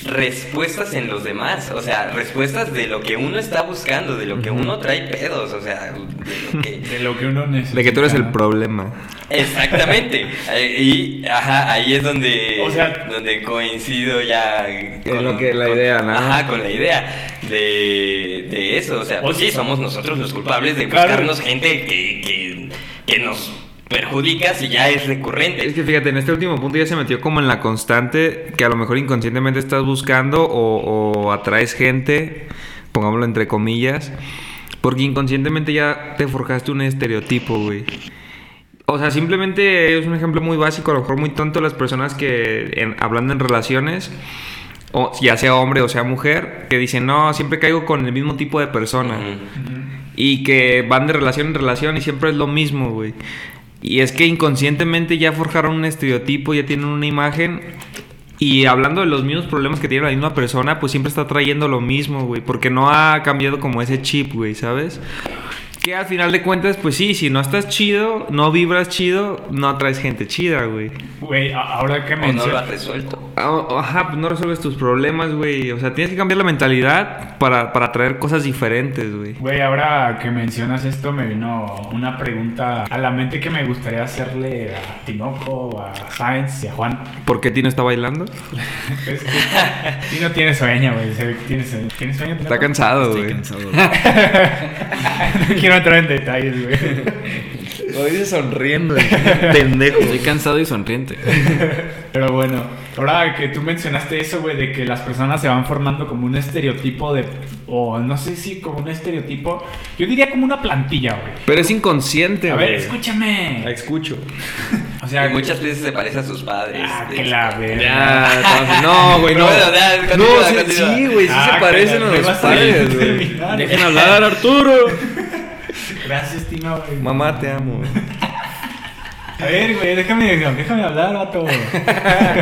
respuestas en los demás, o sea, respuestas de lo que uno está buscando, de lo que uno trae pedos, o sea, de lo que... De lo que uno necesita. De que tú eres el problema. Exactamente. Eh, Y ajá, ahí es donde, O sea- donde coincido ya En lo que- la idea, ¿no? Ajá, con la idea de, de eso. O sea, O pues sí, somos nosotros los culpables de Claro. buscarnos gente que, que, que nos perjudica si ya es recurrente. Es que fíjate, en este último punto ya se metió como en la constante que a lo mejor inconscientemente estás buscando o, o atraes gente, pongámoslo entre comillas, porque inconscientemente ya te forjaste un estereotipo, güey. O sea, simplemente es un ejemplo muy básico, a lo mejor muy tonto, las personas que en- hablando en relaciones, o ya sea hombre o sea mujer, que dicen, no, siempre caigo con el mismo tipo de persona. Y que van de relación en relación y siempre es lo mismo, güey. Y es que inconscientemente ya forjaron un estereotipo, ya tienen una imagen. Y hablando de los mismos problemas que tiene la misma persona, pues siempre está trayendo lo mismo, güey. Porque no ha cambiado como ese chip, güey, ¿sabes? Que al final de cuentas, pues sí, si no estás chido, no vibras chido, no atraes gente chida, güey. Güey, a- ahora que O no lo mencionas... has resuelto. Ah, Ajá, pues no resuelves tus problemas, güey. O sea, tienes que cambiar la mentalidad para, para traer cosas diferentes, güey. Güey, ahora que mencionas esto me vino una pregunta a la mente que me gustaría hacerle a Tinoco, a Sainz y a Juan. ¿Por qué Tino está bailando? Es que Tino tiene sueño, güey. ¿Tiene sueño? ¿Tiene sueño Está cansado, güey. cansado. no quiero entrar en detalles, güey. Lo dice sonriendo, pendejo. Estoy cansado y sonriente. Pero bueno, ahora que tú mencionaste eso, güey, de que las personas se van formando como un estereotipo de... O no sé si como un estereotipo... Yo diría como una plantilla, güey. Pero es inconsciente, A ver, güey. escúchame. La escucho. O sea, Y muchas veces se parece a sus padres. Ah, que la verga. Ya, no, güey, no. Bueno, ya, no, sí, güey, sí Ah, se parecen que a los padres, güey. Dejen hablar Arturo. Gracias, Tino, güey. Mamá, te amo. A ver, güey, déjame, déjame hablar, vato.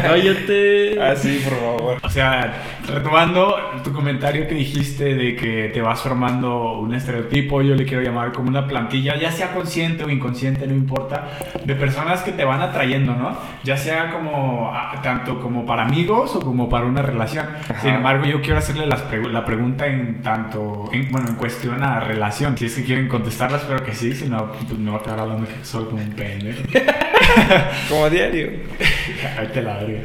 Cállate. Así, por favor. O sea, retomando tu comentario que dijiste de que te vas formando un estereotipo, yo le quiero llamar como una plantilla, ya sea consciente o inconsciente, no importa, de personas que te van atrayendo, ¿no? Ya sea como, ah, tanto como para amigos o como para una relación. Sin embargo, yo quiero hacerle las pregu- la pregunta en tanto, en, bueno, en cuestión a relación. Si es que quieren contestarla, espero que sí, si no, pues a quedar hablando que soy como un pendejo. Como diario. Ay, te la verga.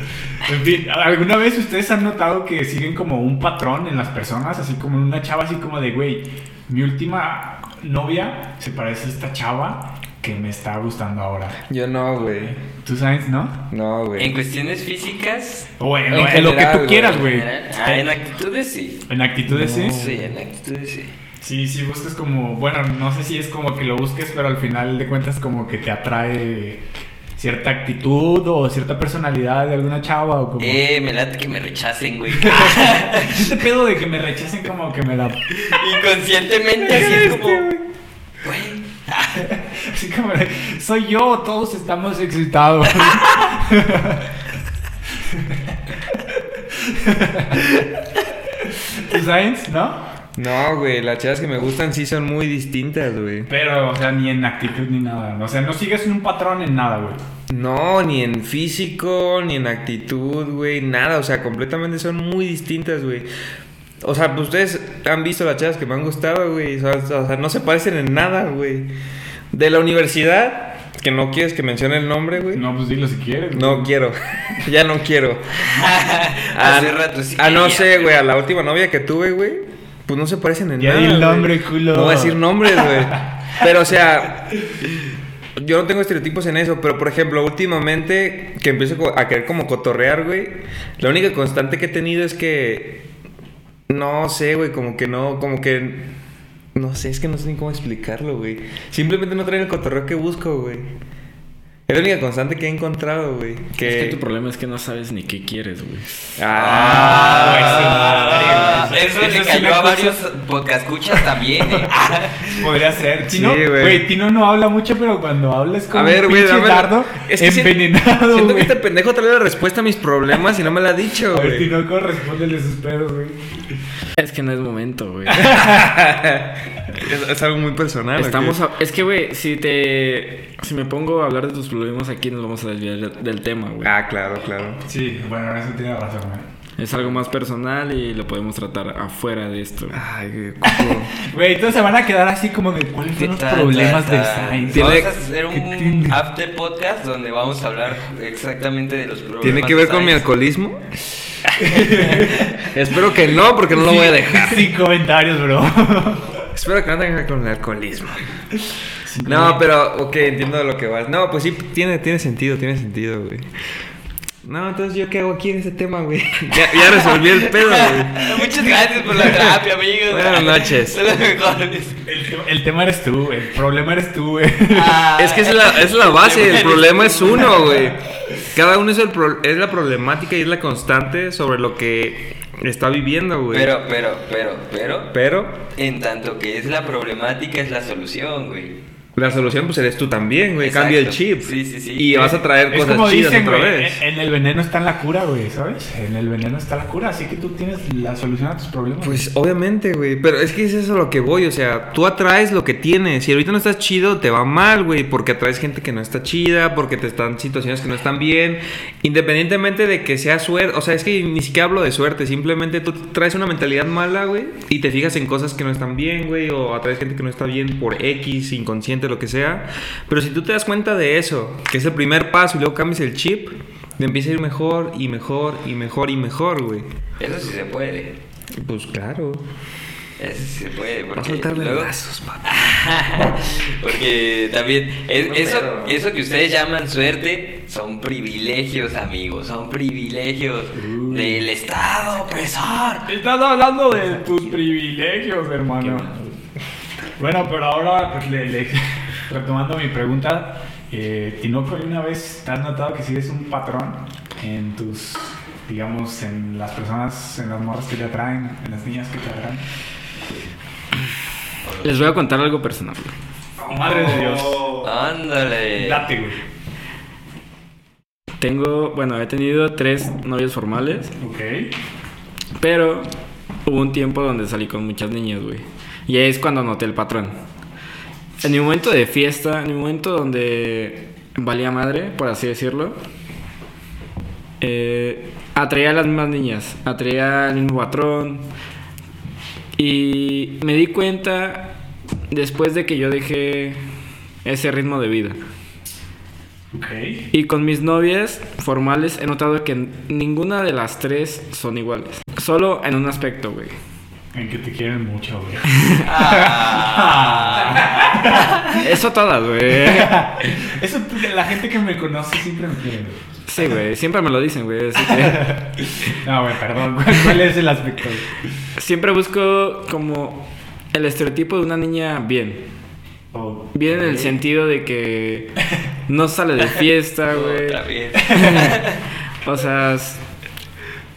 En fin, ¿alguna vez ustedes han notado que siguen como un patrón en las personas? Así como en una chava, así como de, güey, mi última novia se parece a esta chava que me está gustando ahora. Yo no, güey. ¿Tú sabes, no? No, En güey. cuestiones físicas, O en, En en lo que tú quieras, güey. ah, en actitudes sí. En actitudes, sí. Sí, en actitudes sí. Sí, sí, buscas como, bueno, no sé si es como que lo busques, pero al final de cuentas como que te atrae cierta actitud o cierta personalidad de alguna chava o como... Eh, me late que me rechacen, güey. Este pedo de que me rechacen como que me la... Inconscientemente, así es como. Güey. Así como soy yo, todos estamos excitados. ¿Tú sabes? ¿No? No, güey, las chavas que me gustan sí son muy distintas, güey. Pero, o sea, ni en actitud ni nada. O sea, no sigues un patrón en nada, güey. No, ni en físico, ni en actitud, güey, nada. O sea, completamente son muy distintas, güey. O sea, pues ustedes han visto las chavas que me han gustado, güey. O sea, o sea, no se parecen en nada, güey. De la universidad, que no quieres que mencione el nombre, güey. No, pues dilo si quieres. No güey. quiero. ya no quiero. Hace rato sí Ah, no sé, güey. A la última novia que tuve, güey. Pues no se parecen en Ya nada. el nombre, culo. No voy a decir nombres, güey. Pero, o sea. Yo no tengo estereotipos en eso, pero por ejemplo, últimamente que empiezo a querer como cotorrear, güey, la única constante que he tenido es que no sé, güey, como que no, como que no sé, es que no sé ni cómo explicarlo, güey. Simplemente no traen el cotorreo que busco, güey. Es la única constante que he encontrado, güey. Que... Es que tu problema es que no sabes ni qué quieres, güey. Ah, güey, sí, eso, le Eso sí cayó a varios podcascuchas también, eh. Podría ser. Tino, Sí, güey. güey, Tino no habla mucho, pero cuando habla es como A ver, un güey, pinche dame- dardo es que si- envenenado, Siento que este pendejo trae la respuesta a mis problemas y no me la ha dicho, A ver, güey. Tino, correspóndele sus pedos, güey. Es que no es momento, güey. es, es algo muy personal. ¿o Estamos a- es que, güey, si te. Si me pongo a hablar de tus problemas aquí, nos vamos a desviar del, tema, güey. Ah, claro, claro. Sí, bueno, eso tiene razón, güey. Es algo más personal y lo podemos tratar afuera de esto. güey. Ay, güey. entonces se van a quedar así como de cuáles son los Tan, problemas tan, de. Tiene- Vamos a hacer ¿Qué un tiene? after podcast donde vamos a hablar exactamente de los problemas. ¿Tiene que ver de con mi alcoholismo? Espero que no, porque no lo voy a dejar. Sin comentarios, bro. Espero que no tenga que ver con el alcoholismo. No, pero, ok, entiendo de lo que vas. No, pues sí, tiene, tiene sentido, tiene sentido, güey. No, entonces, ¿yo qué hago aquí en ese tema, güey? Ya, ya resolví el pedo, güey. Muchas gracias por la terapia, amigos. Buenas noches. Son los mejores. El, tema- el tema eres tú, güey. El problema eres tú, güey. Ah, Es que es la, es la base, el problema es uno, güey. Cada uno es, el pro- es la problemática y es la constante sobre lo que está viviendo, güey. Pero, pero, pero, pero, Pero en tanto que es la problemática, es la solución, güey. La solución, pues eres tú también, güey. Exacto. Cambia el chip. Sí, sí, sí. Y vas a traer Es cosas como chidas dicen, otra güey. vez. En, en el veneno está la cura, güey, ¿sabes? En el veneno está la cura, así que tú tienes la solución a tus problemas. Pues obviamente, güey, pero es que es eso a lo que voy, o sea, tú atraes lo que tienes. Si ahorita no estás chido, te va mal, güey, porque atraes gente que no está chida, porque te están situaciones que no están bien, independientemente de que sea suerte, o sea, es que ni siquiera hablo de suerte, simplemente tú traes una mentalidad mala, güey, y te fijas en cosas que no están bien, güey, o atraes gente que no está bien por X, inconsciente, lo que sea. Pero si tú te das cuenta de eso, que es el primer paso y luego cambias el chip, te empieza a ir mejor y mejor y mejor y mejor, güey. Eso sí se puede. Pues claro. Eso sí se puede. Va a Porque soltar luego- brazos, papá. Porque también es- No, eso, pero- eso que ustedes llaman suerte son privilegios, amigos. Son privilegios del Estado opresor. Estás hablando de tus privilegios, hermano. Bueno, pero ahora, pues, le- le- retomando mi pregunta, eh, Tinoco, ¿alguna vez te has notado que sigues un patrón en tus, digamos, en las personas, en las morras que te atraen, en las niñas que te atraen? Les voy a contar algo personal. Oh, madre de Dios. Ándale. Date, güey. Tengo, bueno, he tenido tres novios formales, Ok. pero hubo un tiempo donde salí con muchas niñas, güey. Y ahí es cuando noté el patrón. En mi momento de fiesta, en mi momento donde valía madre, por así decirlo, eh, atraía a las mismas niñas, atraía al mismo patrón. Y me di cuenta después de que yo dejé ese ritmo de vida. Ok. Y con mis novias formales he notado que ninguna de las tres son iguales. Solo en un aspecto, güey. En que te quieren mucho, güey. Eso todas, güey. Eso, la gente que me conoce siempre me quiere, güey. Sí, güey. Siempre me lo dicen, güey. Así que No, güey, perdón. ¿Cuál, cuál es el aspecto? siempre busco como el estereotipo de una niña bien. Oh, Bien en el sentido de que no sale de fiesta, güey. O sea,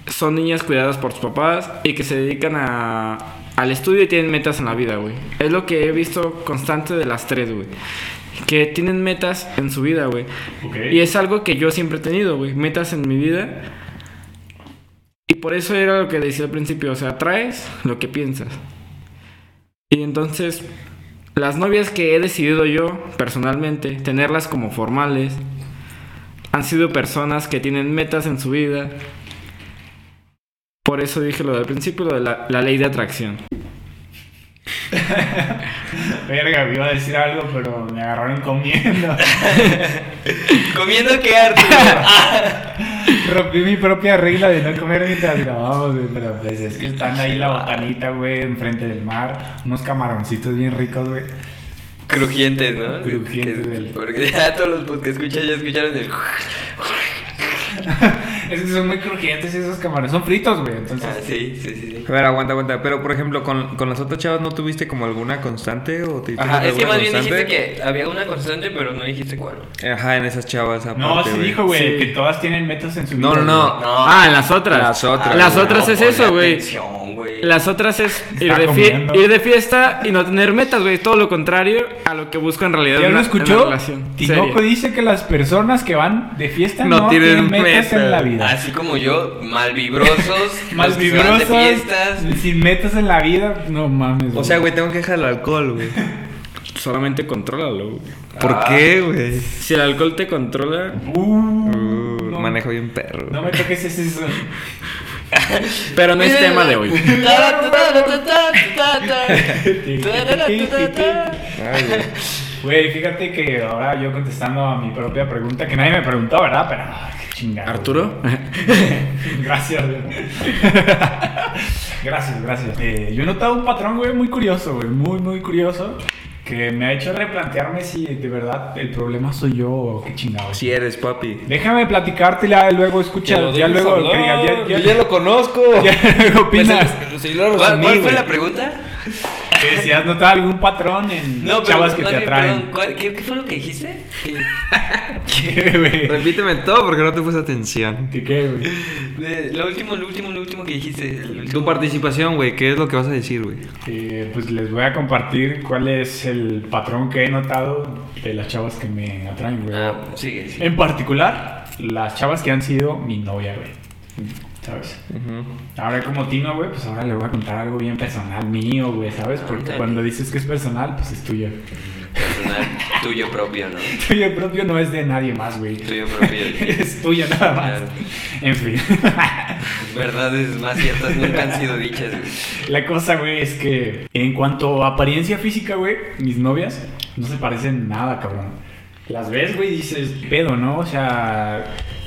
son niñas cuidadas por sus papás y que se dedican a, al estudio y tienen metas en la vida, güey. Es lo que he visto constante de las tres, güey. Que tienen metas en su vida, güey. Y es algo que yo siempre he tenido, güey. Metas en mi vida. Y por eso era lo que decía al principio. O sea, traes lo que piensas. Y entonces, las novias que he decidido yo, personalmente, tenerlas como formales, han sido personas que tienen metas en su vida. Por eso dije lo del principio, lo de la, la ley de atracción. Verga, me iba a decir algo, pero me agarraron comiendo. ¿Comiendo qué, Arturo? Rompí mi propia regla de no comer mientras grabamos, güey. Pero pues es que están ahí la botanita, güey, enfrente del mar. Unos camaroncitos bien ricos, güey. Crujientes, ¿no? Crujientes, Que- güey. Porque ya todos los que escuchan ya escucharon el... Es que son muy crujientes esos camarones. Son fritos, güey. Entonces, Ah, sí, sí, sí. sí. A ver, aguanta, aguanta. Pero, por ejemplo, con, con las otras chavas, ¿no tuviste como alguna constante? ¿O te Ajá, es que más bien dijiste que había una constante, pero no dijiste cuál. Ajá, en esas chavas aparte, no, sí dijo, güey, Sí. que todas tienen metas en su vida. No, no, no. Ah, en las otras. Las otras, Las otras No, es eso, güey. Las otras es ir de, fie- comiendo. ir de fiesta y no tener metas, güey. Todo lo contrario a lo que busco en realidad ¿Ya lo escuchó? Tinoco dice que las personas que van de fiesta no, No tienen, tienen metas meta. en la vida. Así como yo, malvibrosos, van de fiestas. sin metas en la vida, no mames. O sea, güey, tengo que dejar el alcohol, güey. Solamente contrólalo, güey. ¿Por Ah. qué, güey? Si el alcohol te controla, Uh, Uh, no, Manejo bien perro. No me toques ese eso. pero no es tema de hoy. Ay, güey. Fíjate que ahora yo contestando a mi propia pregunta, que nadie me preguntó, ¿verdad? Pero, ah, qué chingado. Arturo, gracias, güey. gracias, gracias. Eh, yo he notado un patrón, güey, muy curioso, güey, muy, muy curioso, que me ha hecho replantearme si de verdad el problema soy yo o qué chingado. Si eres, papi. Déjame platicarte y ya luego escucha, ya luego, hablar, que digas, ya, yo ya, lo conozco. ya luego opinas. Si lo ¿Cuál, resumí, cuál fue la pregunta? Que si has notado algún patrón en No, pero chavas que te atraen. perdón, ¿cuál- ¿qué, qué fue lo que dijiste? ¿Qué, ¿Qué, güey? Repíteme todo porque no te puse atención. ¿Qué, qué, güey? lo último, lo último, lo último que dijiste. Tu participación, güey, ¿qué es lo que vas a decir, güey? Eh, pues les voy a compartir cuál es el patrón que he notado de las chavas que me atraen, güey. Ah, sigue, sigue. En particular, las chavas que han sido mi novia, güey. ¿Sabes? Ahora como Tino, güey, pues ahora le voy a contar algo bien personal mío, güey, ¿sabes? Porque cuando dices que es personal, pues es tuyo. Personal, tuyo propio, ¿no? Tuyo propio no es de nadie más, güey. Tuyo propio. es tuyo nada más. Claro. En fin. Verdades más ciertas nunca han sido dichas, güey. La cosa, güey, es que en cuanto a apariencia física, güey, mis novias no se parecen nada, cabrón. Las ves, güey, dices, pedo, ¿no? O sea,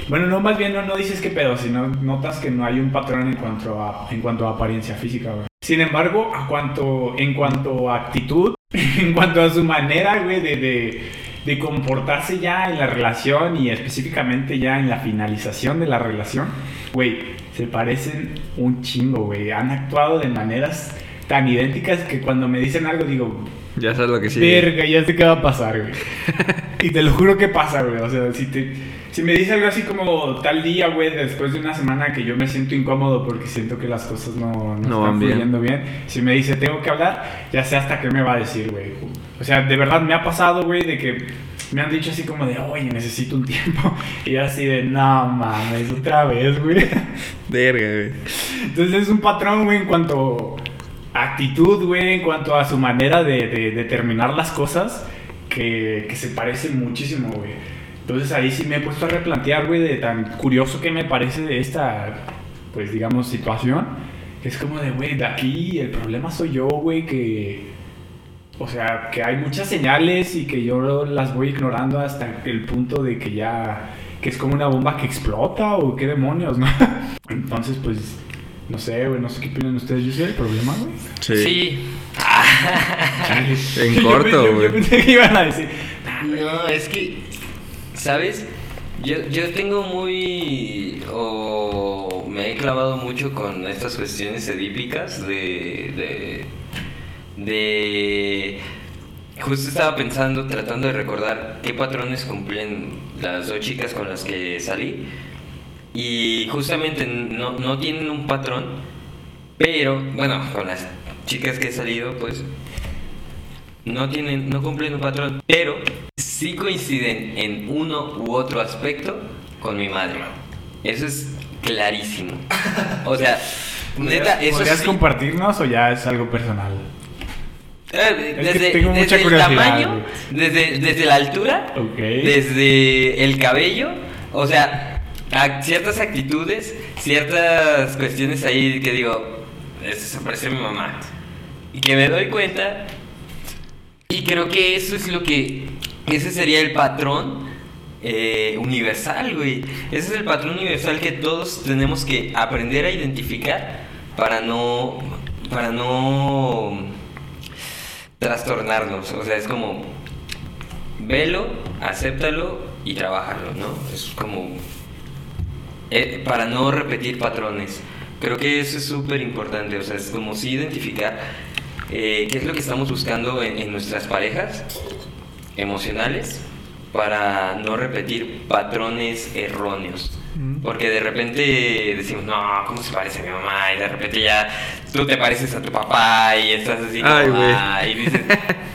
bueno, no, más bien no, no dices qué pedo, sino notas que no hay un patrón en cuanto a, en cuanto a apariencia física, güey. Sin embargo, a cuanto, en cuanto a actitud, en cuanto a su manera, güey, de, de, de comportarse ya en la relación y específicamente ya en la finalización de la relación, güey, se parecen un chingo, güey. Han actuado de maneras tan idénticas que cuando me dicen algo digo, Ya sabes lo que sí. verga, ya sé qué va a pasar, güey. y te lo juro que pasa, güey. O sea, si, te, si me dice algo así como tal día, güey, después de una semana que yo me siento incómodo porque siento que las cosas no, no, No están bien. fluyendo bien. si me dice tengo que hablar, ya sé hasta qué me va a decir, güey. O sea, de verdad me ha pasado, güey, de que me han dicho así como de, oye, necesito un tiempo. Y yo así de, no mames, otra vez, güey. Verga, güey. Entonces es un patrón, güey, en cuanto a actitud, güey, en cuanto a su manera de, de, de terminar las cosas, que, que se parece muchísimo, güey. Entonces ahí sí me he puesto a replantear, güey, de tan curioso que me parece de esta, pues digamos, situación. que Es como de, güey, de aquí el problema soy yo, güey, que... O sea, que hay muchas señales y que yo las voy ignorando hasta el punto de que ya... Que es como una bomba que explota o qué demonios, ¿no? Entonces, pues... No sé, güey, no sé qué opinan ustedes. ¿Yo soy el problema, güey? Sí. En Yo corto, pensé- yo güey. pensé que iban a decir... No, es que, ¿sabes? Yo, yo tengo muy... o me he clavado mucho con estas cuestiones edípicas de... de... de... Justo estaba pensando, tratando de recordar qué patrones cumplen las dos chicas con las que salí. Y justamente no, no tienen un patrón, pero, bueno, con las chicas que he salido, pues no tienen, no cumplen un patrón, pero sí coinciden en uno u otro aspecto con mi madre. Eso es clarísimo. O sea, neta, eso ¿Podrías sí. compartirnos o ya es algo personal? Eh, Es Desde, tengo mucha desde el curiosidad, tamaño, desde, desde la altura, Ok. desde el cabello, O sea, a ciertas actitudes, ciertas cuestiones ahí que digo, eso se parece a mi mamá. Y que me doy cuenta. Y creo que eso es lo que. Ese sería el patrón eh, universal, güey. Ese es el patrón universal que todos tenemos que aprender a identificar para no. Para no. trastornarnos. O sea, es como. Velo, acéptalo y trabájalo, ¿no? Es como. eh, para no repetir patrones. Creo que eso es súper importante. O sea, es como si identificar eh, qué es lo que estamos buscando en nuestras parejas emocionales para no repetir patrones erróneos. Porque de repente decimos, no, ¿cómo se parece a mi mamá? Y de repente ya tú te pareces a tu papá y estás así Ay, y dices,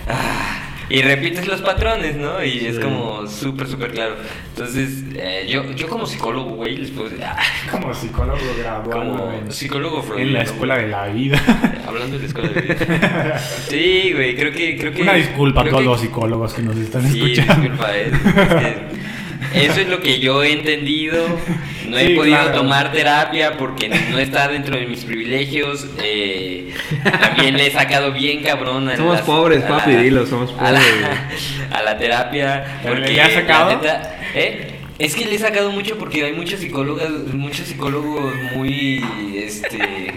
"Ah", y repites los patrones, ¿no? Y es como súper, súper claro. Entonces, eh, yo, yo como psicólogo, güey, les puedo decir, ah, Como psicólogo graduado como en, psicólogo en la escuela de la vida. Hablando de la escuela de vida. Sí, güey, creo que... Creo que Una disculpa a todos que- los psicólogos que nos están Sí, escuchando. disculpa, eh, es que eso es lo que yo he entendido. No he Sí, podido claro. tomar terapia porque no está dentro de mis privilegios. eh, también le he sacado bien cabrón a Somos las- pobres, a papi, dilo, somos a la, pobres, a la terapia. ¿Pero Porque le has sacado? la neta, ¿eh? Es que le he sacado mucho porque hay muchas psicólogas, muchos psicólogos muy este,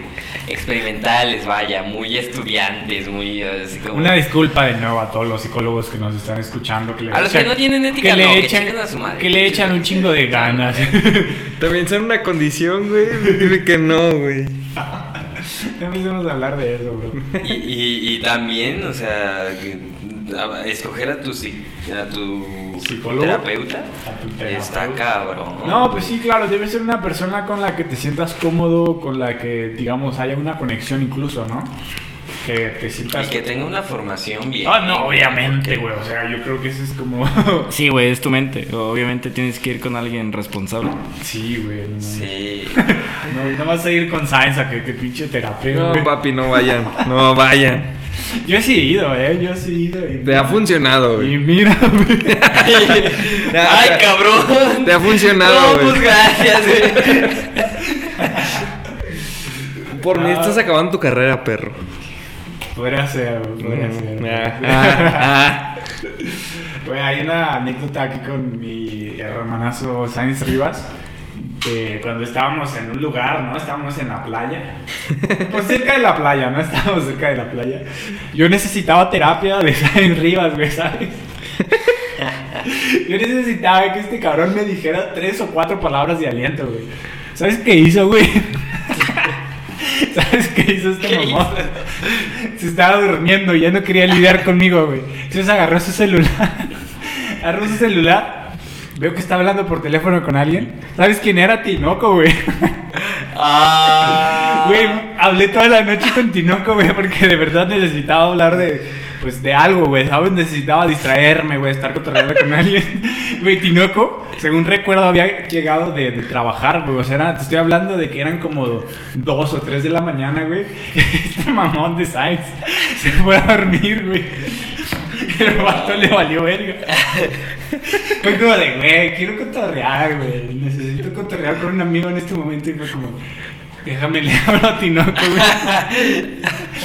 experimentales, vaya, muy estudiantes, muy así como... Una disculpa de nuevo a todos los psicólogos que nos están escuchando. Que le A los que no tienen ética, que le no, que echan, chinguen a su madre. que le echan un chingo de ganas. También son una condición, güey. Dime que no, güey. ya empezamos a hablar de eso, bro. Y, y, y también, o sea, que- a- escoger a tu, a tu ¿Psicólogo? terapeuta A tu terapeuta. está cabrón. No, pues sí, claro, debe ser una persona con la que te sientas cómodo, con la que, digamos, haya una conexión incluso, ¿no? Que te sientas... Y que tenga una formación bien. Ah, no, obviamente, güey, o sea, yo creo que eso es como... Sí, güey, es tu mente. Obviamente tienes que ir con alguien responsable. sí, güey. No, Sí. no, no vas a ir con Science a que, que pinche terapeuta. No, papi, no vayan. No vayan. Yo sí he ido, eh, yo sí he ido. y- Te ha funcionado, Y güey. mira, güey. ¡Ay, cabrón! Te ha funcionado, No, güey. pues gracias, güey. Por mí estás acabando tu carrera, perro. Podría ser, podría ser. Ah, ah, Güey, hay una anécdota aquí con mi hermanazo Sainz Rivas. Que cuando estábamos en un lugar, ¿no? Estábamos en la playa. Pues cerca de la playa, ¿no? Estábamos cerca de la playa. Yo necesitaba terapia de Sainz Rivas, güey, ¿sabes? Yo necesitaba que este cabrón me dijera tres o cuatro palabras de aliento, güey. ¿Sabes qué hizo, güey? ¿Sabes qué hizo este ¿Qué mamón? Se estaba durmiendo y ya no quería lidiar conmigo, güey. Entonces agarró su celular. Agarró su celular. Veo que está hablando por teléfono con alguien. ¿Sabes quién era? Tinoco, güey. Ah. Güey, hablé toda la noche con Tinoco, güey, porque de verdad necesitaba hablar de, pues, de algo, güey, ¿sabes? Necesitaba distraerme, güey, estar cotorreando con alguien. Güey, Tinoco, según recuerdo, había llegado de, de trabajar, güey, o sea, era- te estoy hablando de que eran como dos o tres de la mañana, güey. Este mamón de Sainz se fue a dormir, güey. El vato le valió verga. Fue como de, güey, quiero cotorrear, güey. Necesito cotorrear con un amigo en este momento. Y fue como, déjame le hablo a Tinoco, güey.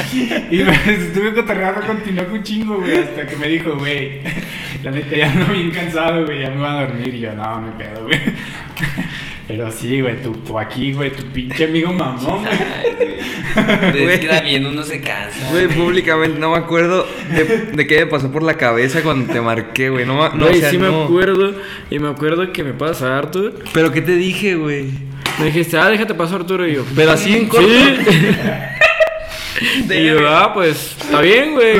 Y pues, estuve cotorreando con Tinoco un chingo, güey. Hasta que me dijo, güey, la neta ya ando bien cansado, güey. Ya me voy a dormir. Y yo, no, hay pedo, güey. Pero sí, güey, tú, tú aquí, güey, tu pinche amigo mamón, güey. Ay, güey. Es que también uno se cansa. Güey, públicamente no me acuerdo de, de qué me pasó por la cabeza cuando te marqué, güey. No, no, Güey, o sea, sí me acuerdo. Y me acuerdo que me pasa Arthur. Pero ¿qué te dije, güey? Me dijiste, ah, déjate pasar Arturo. Y yo, Pero así en corto. Sí. y yo, ah, pues, está bien, güey.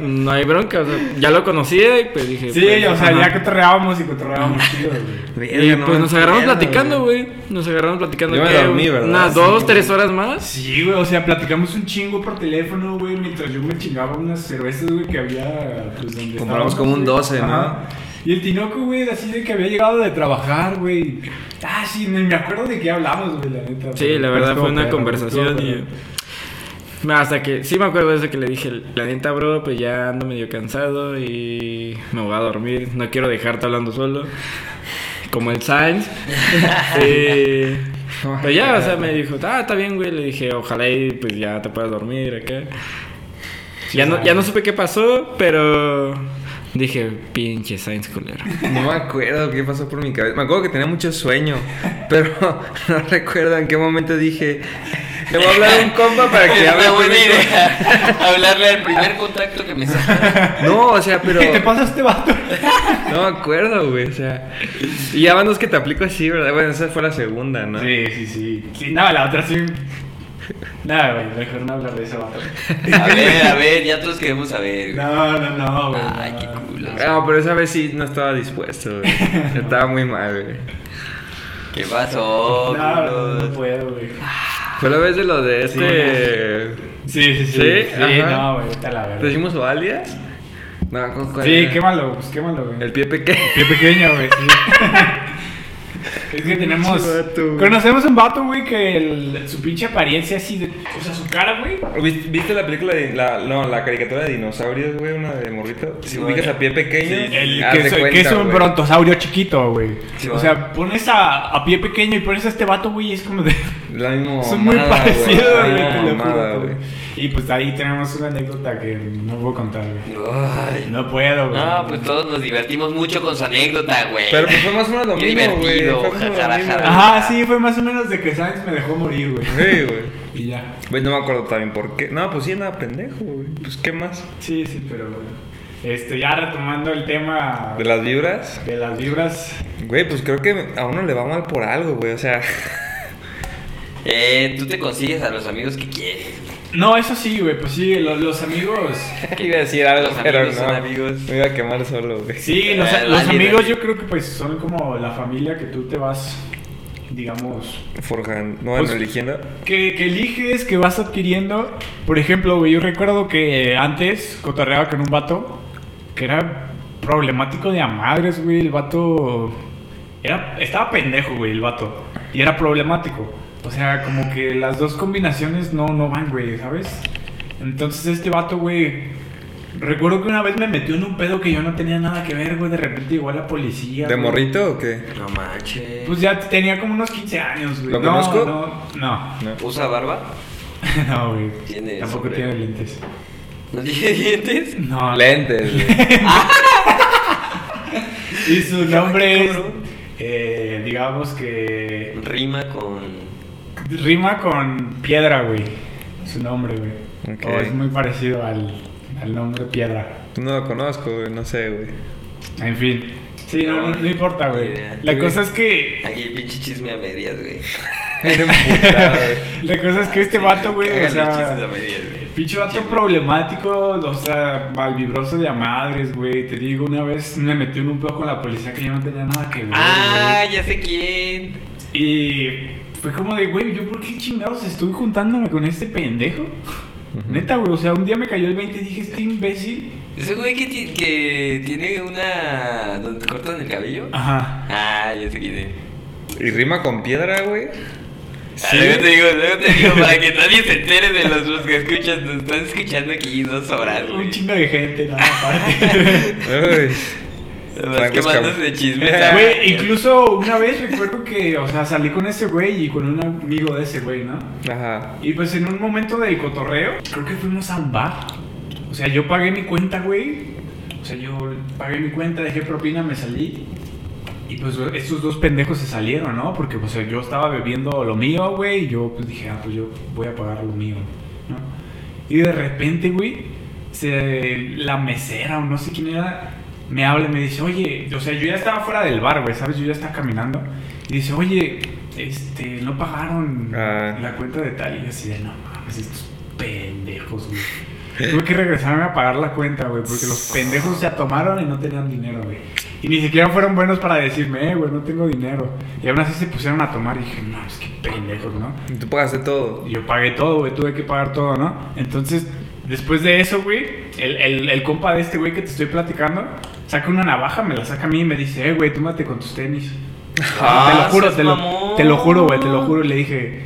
No hay bronca. O sea, ya lo conocía y pues dije. Sí, pues, o sea, ajá. ya cotorreábamos y cotorreábamos chido, güey. Y Verga, no pues nos agarramos platicando, güey. Nos agarramos platicando. Yo me dormí, ¿verdad? Unas Sí, dos, güey. tres horas más. Sí, güey, o sea, platicamos un chingo por teléfono, güey, mientras yo me chingaba unas cervezas, güey, que había, pues, donde Compramos como un güey. 12, ¿no? Ajá. Y el Tinoco, güey, así de que había llegado de trabajar, güey. Ah, sí, ni me acuerdo de qué hablamos, güey, la neta. Sí, la verdad fue una conversación y... Hasta que, sí me acuerdo de eso que le dije, la neta, bro, pues ya ando medio cansado y me voy a dormir, no quiero dejarte hablando solo. como el Sainz. Sí. Pero ya, o sea, me dijo, ah, está bien, güey. Le dije, ojalá y pues ya te puedas dormir acá. Ya no, ya no supe qué pasó, pero dije, pinche Sainz culero. No me acuerdo qué pasó por mi cabeza. Me acuerdo que tenía mucho sueño, pero no recuerdo en qué momento dije, le voy a hablar a un compa para que hable buena conmigo". idea. Hablarle al primer contacto que me salga. No, o sea, pero ¿Qué te pasa este vato? no me acuerdo, güey, o sea. Y ya van dos que te aplico así, ¿verdad? Bueno, esa fue la segunda, ¿no? Sí, sí, sí. Sí, no, la otra sí. Nada, güey, mejor no hablar de vato. A ver, a ver, ya todos queremos saber. güey. No, no, no, güey. Ay, no, qué no. culo. No, pero esa vez sí no estaba dispuesto, güey. Estaba muy mal, güey. ¿Qué pasó? No, no, puedo, güey. Fue la vez de lo de este. Sí, sí, sí. ¿Sí? Sí, Ajá. no, güey, está la verdad. ¿Decimos o alias? No, ¿cu- cuál Sí, era? quémalo, pues quémalo, güey. El pie pequeño. Pie pequeño, güey, sí. Es que tenemos. Vato. Conocemos un vato, güey, que el- su pinche apariencia así de. O sea, su cara, güey. ¿Viste viste la película de la, no, la caricatura de dinosaurios, güey? Una de morrito. Si Sí, ubicas a pie pequeño, Sí, El que, es, cuenta, que es un brontosaurio chiquito, güey. Sí, o sea, pones a, a pie pequeño y pones a este vato, güey, y es como de. La misma Son muy parecidos, La güey, misma te lo mamada, güey. güey. Y pues ahí tenemos una anécdota que no puedo contar, güey. Ay. No puedo, güey. No, pues todos nos divertimos mucho con su anécdota, güey. Pero pues fue más o menos lo Qué mismo, güey. divertido, Fue mismo. Ajá, sí, fue más o menos de que Sainz me dejó morir, güey. Sí, güey. Y ya. Güey, no me acuerdo también por qué. No, pues sí, andaba pendejo, güey. Pues, ¿qué más? Sí, sí, pero este, ya retomando el tema ¿De las vibras? de las vibras. Güey, pues creo que a uno le va mal por algo, güey. O sea, Eh, tú te consigues a los amigos que quieres. No, eso sí, güey, pues sí, lo- los, amigos. iba a decir algo, Los pero amigos no. son amigos. Me iba a quemar solo, güey. Sí, los, los dale, amigos yo creo que pues son como la familia que tú te vas, digamos, Forjan, no, Pues- eligiendo. que, que eliges, que vas adquiriendo. Por ejemplo, güey, yo recuerdo que antes cotorreaba con un vato que era problemático de a madres, güey. El vato era, estaba pendejo, güey, el vato. Y era problemático. O sea, como que las dos combinaciones no, no van, güey, ¿sabes? Entonces este vato, güey... Recuerdo que una vez me metió en un pedo que yo no tenía nada que ver, güey. De repente llegó la policía. ¿De güey. morrito o qué? No manches. Pues ya tenía como unos 15 años, güey. ¿Lo no, conozco? No, no. No. ¿Usa barba? No, güey. Tiene Tampoco tiene lentes. ¿No tiene dientes? No. Lentes, güey. Y su nombre es, eh, digamos que Rima con. Rima con piedra, güey. Su nombre, güey. O es muy parecido al, al nombre piedra. No lo conozco, güey. No sé, güey. En fin. Sí, no, no, no importa, güey. La cosa es que Aquí pinche chisme a medias, güey. Era emputado, güey. la cosa es que este vato, güey, o sea, chismes a medias, güey. Pinche vato problemático, o sea, malvibroso de a madres, güey. Te digo, una vez me metió en un pedo con la policía que yo no tenía nada que ver. Ah, ya sé quién. Y fue como de, güey, ¿yo por qué chingados estoy juntándome con este pendejo? Neta, güey, o sea, un día me cayó el 20 y dije, este imbécil. Ese güey que, que tiene una. donde te cortan el cabello. Ajá. Ah, ya sé quién es. Y rima con piedra, güey. Ah, Luego te digo, luego te digo, para que nadie se entere de los, los que escuchan. Nos están escuchando aquí dos horas, Un güey. chingo de gente, nada, aparte. Quemándose cab- de. Güey, incluso una vez recuerdo que, o sea, salí con ese güey y con un amigo de ese güey, ¿no? Ajá. Y pues en un momento del cotorreo, creo que fuimos a un bar. O sea, yo pagué mi cuenta, güey. O sea, yo pagué mi cuenta, dejé propina, me salí. Y pues estos dos pendejos se salieron, ¿no? Porque pues yo estaba bebiendo lo mío, güey. Y yo pues dije, ah, pues yo voy a pagar lo mío, ¿no? Y de repente, güey, se, la mesera o no sé quién era, me habla y me dice, oye, o sea, yo ya estaba fuera del bar, güey, ¿sabes? Yo ya estaba caminando. Y dice, oye, este, no pagaron Ah. la cuenta de tal. Y yo así de, no mames, estos pendejos, güey. Tuve que regresarme a pagar la cuenta, güey, porque los pendejos se tomaron y no tenían dinero, güey. Y ni siquiera fueron buenos para decirme, eh, güey, no tengo dinero. Y aún así se pusieron a tomar y dije, no, es que pendejos, ¿no? Y tú pagaste todo. Y yo pagué todo, güey, tuve que pagar todo, ¿no? Entonces, después de eso, güey, el, el, el compa de este güey que te estoy platicando, saca una navaja, me la saca a mí y me dice, eh, güey, túmate con tus tenis. Ah, te lo juro, te lo, te lo juro, güey, te lo juro. Y le dije,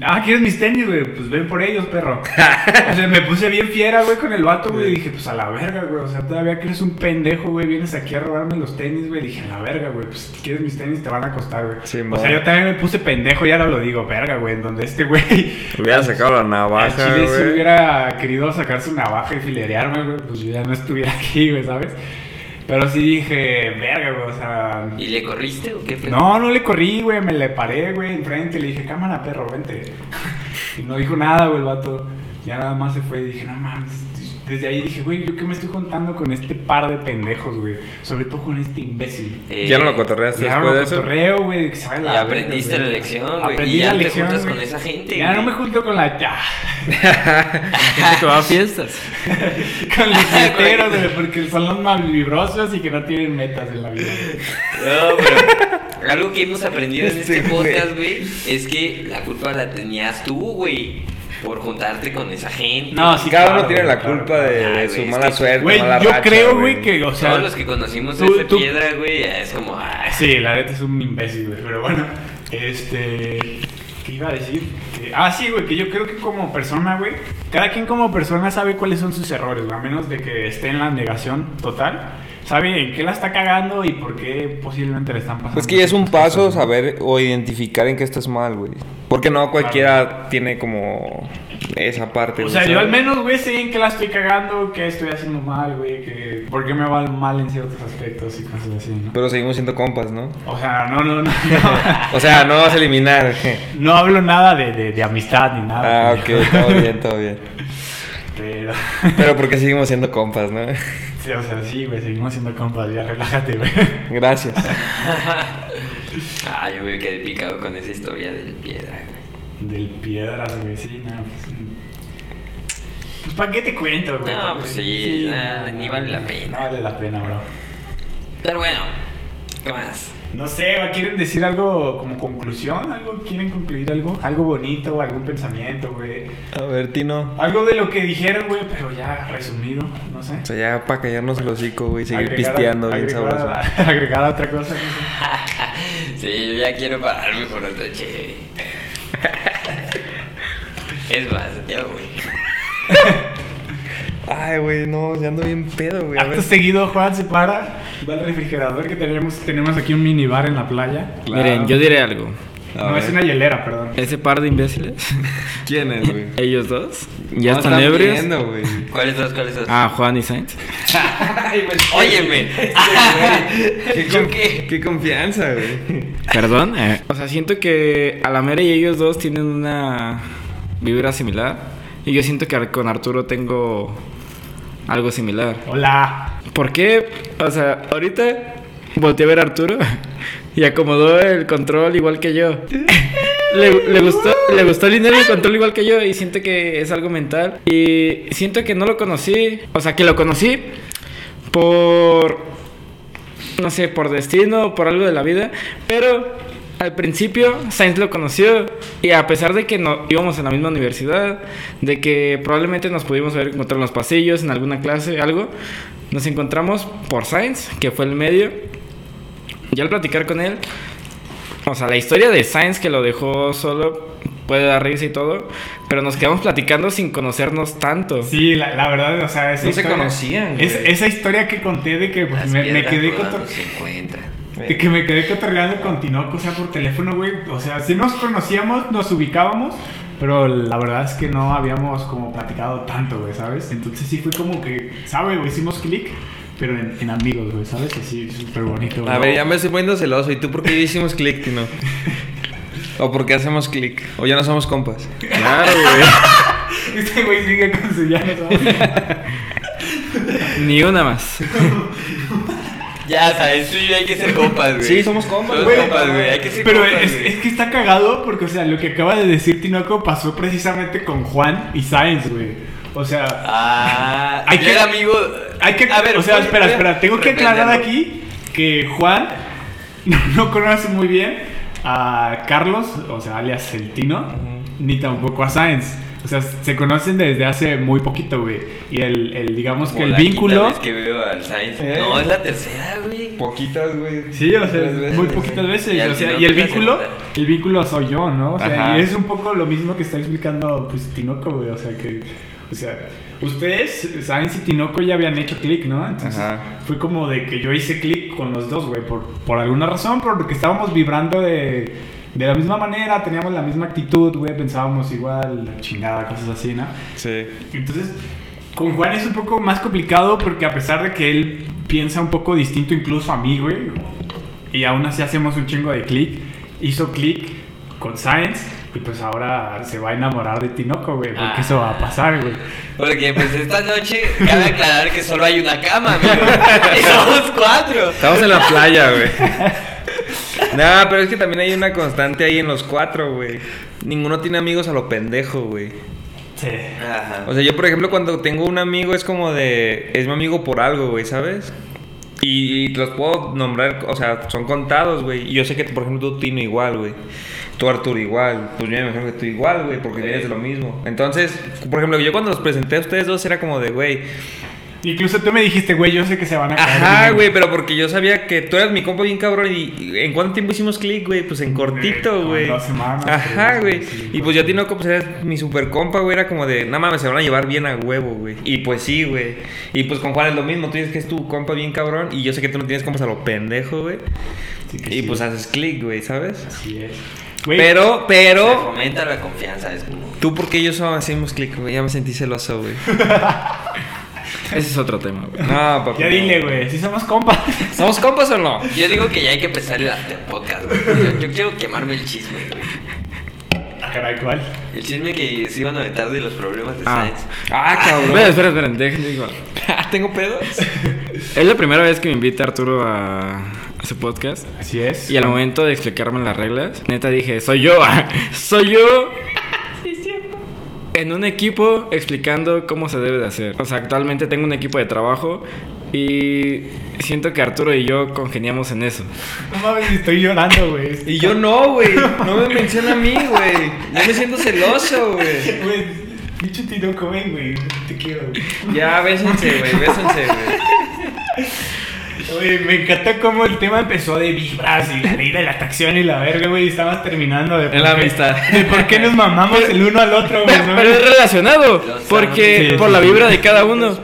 Ah, ¿quieres mis tenis, güey? Pues ven por ellos, perro. o sea, me puse bien fiera, güey, con el vato, güey. Y dije, pues a la verga, güey. O sea, todavía que eres un pendejo, güey. Vienes aquí a robarme los tenis, güey. Dije, a la verga, güey. Pues si quieres mis tenis, te van a costar, güey. Sí, o sea, yo también me puse pendejo, ya ahora lo digo, verga, güey. En donde este güey. Hubiera sacado la navaja, chile si güey. hubiera querido sacar su navaja y filerearme, güey, pues yo ya no estuviera aquí, güey, ¿sabes? Pero sí dije, verga, güey, o sea... ¿Y le corriste o qué? No, no le corrí, güey, me le paré, güey, enfrente, le dije, cámara, perro, vente. Y no dijo nada, güey, el vato. Ya nada más se fue y dije, no mames. Desde ahí dije, güey, ¿yo qué me estoy contando con este par de pendejos, güey? Sobre todo con este imbécil. Eh, ¿Ya no lo cotorreaste Ya después no de lo eso? cotorreo, güey, Y verga, aprendiste la lección, güey. Aprendí Y ya la te lección, juntas con esa gente, Ya no me junto con la... Ya. Gente que va a fiestas. Con los fiesteros, güey, porque son los más vibrosos y que no tienen metas en la vida. No, pero algo que hemos aprendido en este podcast, güey, es que la culpa la tenías tú, güey, por juntarte con esa gente. No, sí, Cada claro, uno tiene la claro, culpa claro. de, Ay, de güey, su es mala que- suerte, Güey, mala yo racha, creo, güey, que, o sea... Todos los que conocimos tú- ese tú- piedra, güey, es como, ah, Sí, la neta es un imbécil, güey. Pero bueno, este. ¿Qué iba a decir? Que- ah, sí, güey, que yo creo que como persona, güey. Cada quien como persona sabe cuáles son sus errores, güey. A menos de que esté en la negación total. Sabe en qué la está cagando y por qué posiblemente le están pasando. Es que ya es un paso saber o identificar en qué estás mal, güey. Porque no cualquiera tiene como esa parte. O sea, yo al menos, güey, sé en qué la estoy cagando, qué estoy haciendo mal, güey, que por qué me va mal en ciertos aspectos y cosas así, ¿no? Pero seguimos siendo compas, ¿no? O sea, no, no, no. No, O sea, no vas a eliminar. no hablo nada de, de, de amistad ni nada. ah, ok, todo bien, todo bien. Pero. Pero porque seguimos siendo compas, ¿no? Sí, o sea, sí, güey, seguimos siendo compas, ya relájate, güey. Gracias. ah, yo me quedé picado con esa historia del piedra, güey. Del piedras, güey, sí, no, pues. Pues, ¿para qué te cuento, güey? No, pues sí, nada, ni vale la No pena. vale la pena, bro. Pero bueno, ¿qué más? No sé, güey, ¿quieren decir algo como conclusión? ¿Algo? ¿Quieren concluir algo? ¿Algo bonito? ¿Algún pensamiento, güey? A ver, Tino. Algo de lo que dijeron, güey, pero ya resumido, no sé. O sea, ya para callarnos el hocico, güey, seguir Agregar- pisteando bien sabroso. Agregar otra cosa, no sé. Sí, yo ya quiero pararme por otra chévere. Es más, ya voy. Ay, güey, no, ya ando bien pedo, güey. A Acto ver. seguido, Juan se para, va al refrigerador que tenemos, tenemos aquí un minibar en la playa. Miren, yo diré algo. A no, ver. es una hielera, perdón. Ese par de imbéciles, ¿Quién es, güey? ellos dos, ya No están ebrios. viendo, güey. ¿Cuáles dos? ¿Cuáles dos? Ah, Juan y Sainz. Óyeme. ¿Qué, ¿Yo con- qué? qué confianza, güey. Perdón. eh, O sea, siento que Alamera y ellos dos tienen una vibra similar. Y yo siento que con Arturo tengo algo similar. Hola. ¿Por qué? O sea, ahorita volteé a ver a Arturo y acomodó el control igual que yo. Le, le gustó, le gustó alinear el control igual que yo y siento que es algo mental. Y siento que no lo conocí, o sea, que lo conocí por, no sé, por destino, por algo de la vida. Pero al principio Sainz lo conoció y a pesar de que no íbamos en la misma universidad, de que probablemente nos pudimos haber encontrado en los pasillos, en alguna clase, algo, nos encontramos por Sainz, que fue el medio. Y al platicar con él, o sea, la historia de Sainz que lo dejó solo puede dar risa y todo, pero nos quedamos platicando sin conocernos tanto. Sí, la, la verdad, o sea, esa No se conocían, es- esa historia que conté de que pues, me, quedé cotor- se encuentran. De que me quedé cotorreando con Tinoco, o sea, por teléfono, güey. O sea, sí nos conocíamos, nos ubicábamos, pero la verdad es que no habíamos como platicado tanto, güey, ¿sabes? Entonces sí fue como que, ¿sabes? güey? Hicimos clic, pero en, en amigos, güey, ¿sabes? Así, súper bonito, güey. A ver, ya me estoy poniendo celoso. ¿Y tú por qué hicimos click, Tino? ¿O por qué hacemos click? ¿O ya no somos compas? Claro, güey. Este güey sigue con su ya no somos- Ni una más. Ya sabes, tú y yo hay que ser compas, güey. Sí, somos compas, Somos güey. compas, güey. Hay que ser Pero compas, es, güey. es que está cagado porque, o sea, lo que acaba de decir Tinoco pasó precisamente con Juan y Sáenz, güey. O sea, Ah, Hay que- era amigo. hay que. A ver, o sea, espera, espera. Tengo que aclarar aquí que Juan no, no conoce muy bien a Carlos, o sea, alias el Tino, ni tampoco a Sáenz. O sea, se conocen desde hace muy poquito, güey. Y el, el digamos que el vínculo... vez que veo al Sainz. ¿Eh? No, es la tercera, güey. Poquitas, güey. Sí, o sea, veces, muy poquitas veces. Y o sea, y el vínculo, segunda. el vínculo soy yo, ¿no? O sea, Ajá. y es un poco lo mismo que está explicando pues Tinoco, güey. O sea, que, o sea, ustedes, Sainz y Tinoco ya habían hecho clic, ¿no? Entonces, Ajá. fue como de que yo hice clic con los dos, güey, por, por alguna razón, porque estábamos vibrando de, de la misma manera, teníamos la misma actitud, güey, pensábamos igual, la chingada, cosas así, ¿no? Sí. Entonces, con Juan es un poco más complicado porque a pesar de que él piensa un poco distinto incluso a mí, güey, y aún así hacemos un chingo de clic, hizo clic con Science y pues ahora se va a enamorar de Tinoco, güey, porque Ah. eso va a pasar, güey. Porque pues esta noche cabe aclarar que solo hay una cama, amigo. y somos cuatro. Estamos en la playa, güey. Nah, pero es que también hay una constante ahí en los cuatro, güey. Ninguno tiene amigos a lo pendejo, güey. Sí. Ajá. O sea, yo por ejemplo cuando tengo un amigo es como de... Es mi amigo por algo, güey, ¿sabes? Y, y los puedo nombrar, o sea, son contados, güey. Y yo sé que, por ejemplo, tú Tino igual, güey. Tú Arturo igual. Pues yo me imagino que tú igual, güey, porque vienes de lo mismo. Entonces, por ejemplo, yo cuando los presenté a ustedes dos era como de, güey... Incluso tú me dijiste, güey, yo sé que se van a caer Ajá, bien. güey, pero porque yo sabía que tú eras mi compa bien cabrón y, ¿en cuánto tiempo hicimos click, güey? Pues en cortito, como güey. dos semanas, Ajá, güey. Y pues yo a ti no, pues eres mi super compa, güey, era como de, nada mames, se van a llevar bien a huevo, güey. Y pues sí, güey. Y pues con Juan es lo mismo, tú dices que es tu compa bien cabrón y yo sé que tú no tienes compas a lo pendejo, güey. Sí Y sí. pues haces click, güey, ¿sabes? Así es. Güey, Pero, Se pero, fomenta la confianza, es como. tú porque yo solo hacemos click, güey, ya me sentí celoso, güey. Ese es otro tema, güey. No, papi. ya dile, güey, si somos compas. ¿Somos compas o no? Yo digo que ya hay que empezar el podcast, güey. Yo, yo quiero quemarme el chisme, güey. Ah, Caray, ¿cuál? El chisme que se iban a aventar de los problemas de Ah. Sainz. Ah, cabrón. Espera, espera, espera, déjenme digo. ¿Tengo pedos? Es la primera vez que me invita Arturo a, a su podcast. Así es. Y al momento de explicarme las reglas, neta dije, soy yo, soy yo. En un equipo explicando cómo se debe de hacer. O sea, actualmente tengo un equipo de trabajo y siento que Arturo y yo congeniamos en eso. No mames, estoy llorando, güey. Y yo no, güey. No me menciona a mí, güey. Yo me siento celoso, güey. Güey, pinche Tinoco, ven, güey. Te quiero, güey. Ya, bésense, güey. Bésense, güey. Oye, me encanta cómo el tema empezó de vibras y la ley de la atracción y la verga, güey. Y estabas terminando de. En la qué- amistad. De por qué nos mamamos el uno al otro, güey. ¿no? Pero es relacionado, Los porque Sí, por sí, la sí. vibra de cada uno.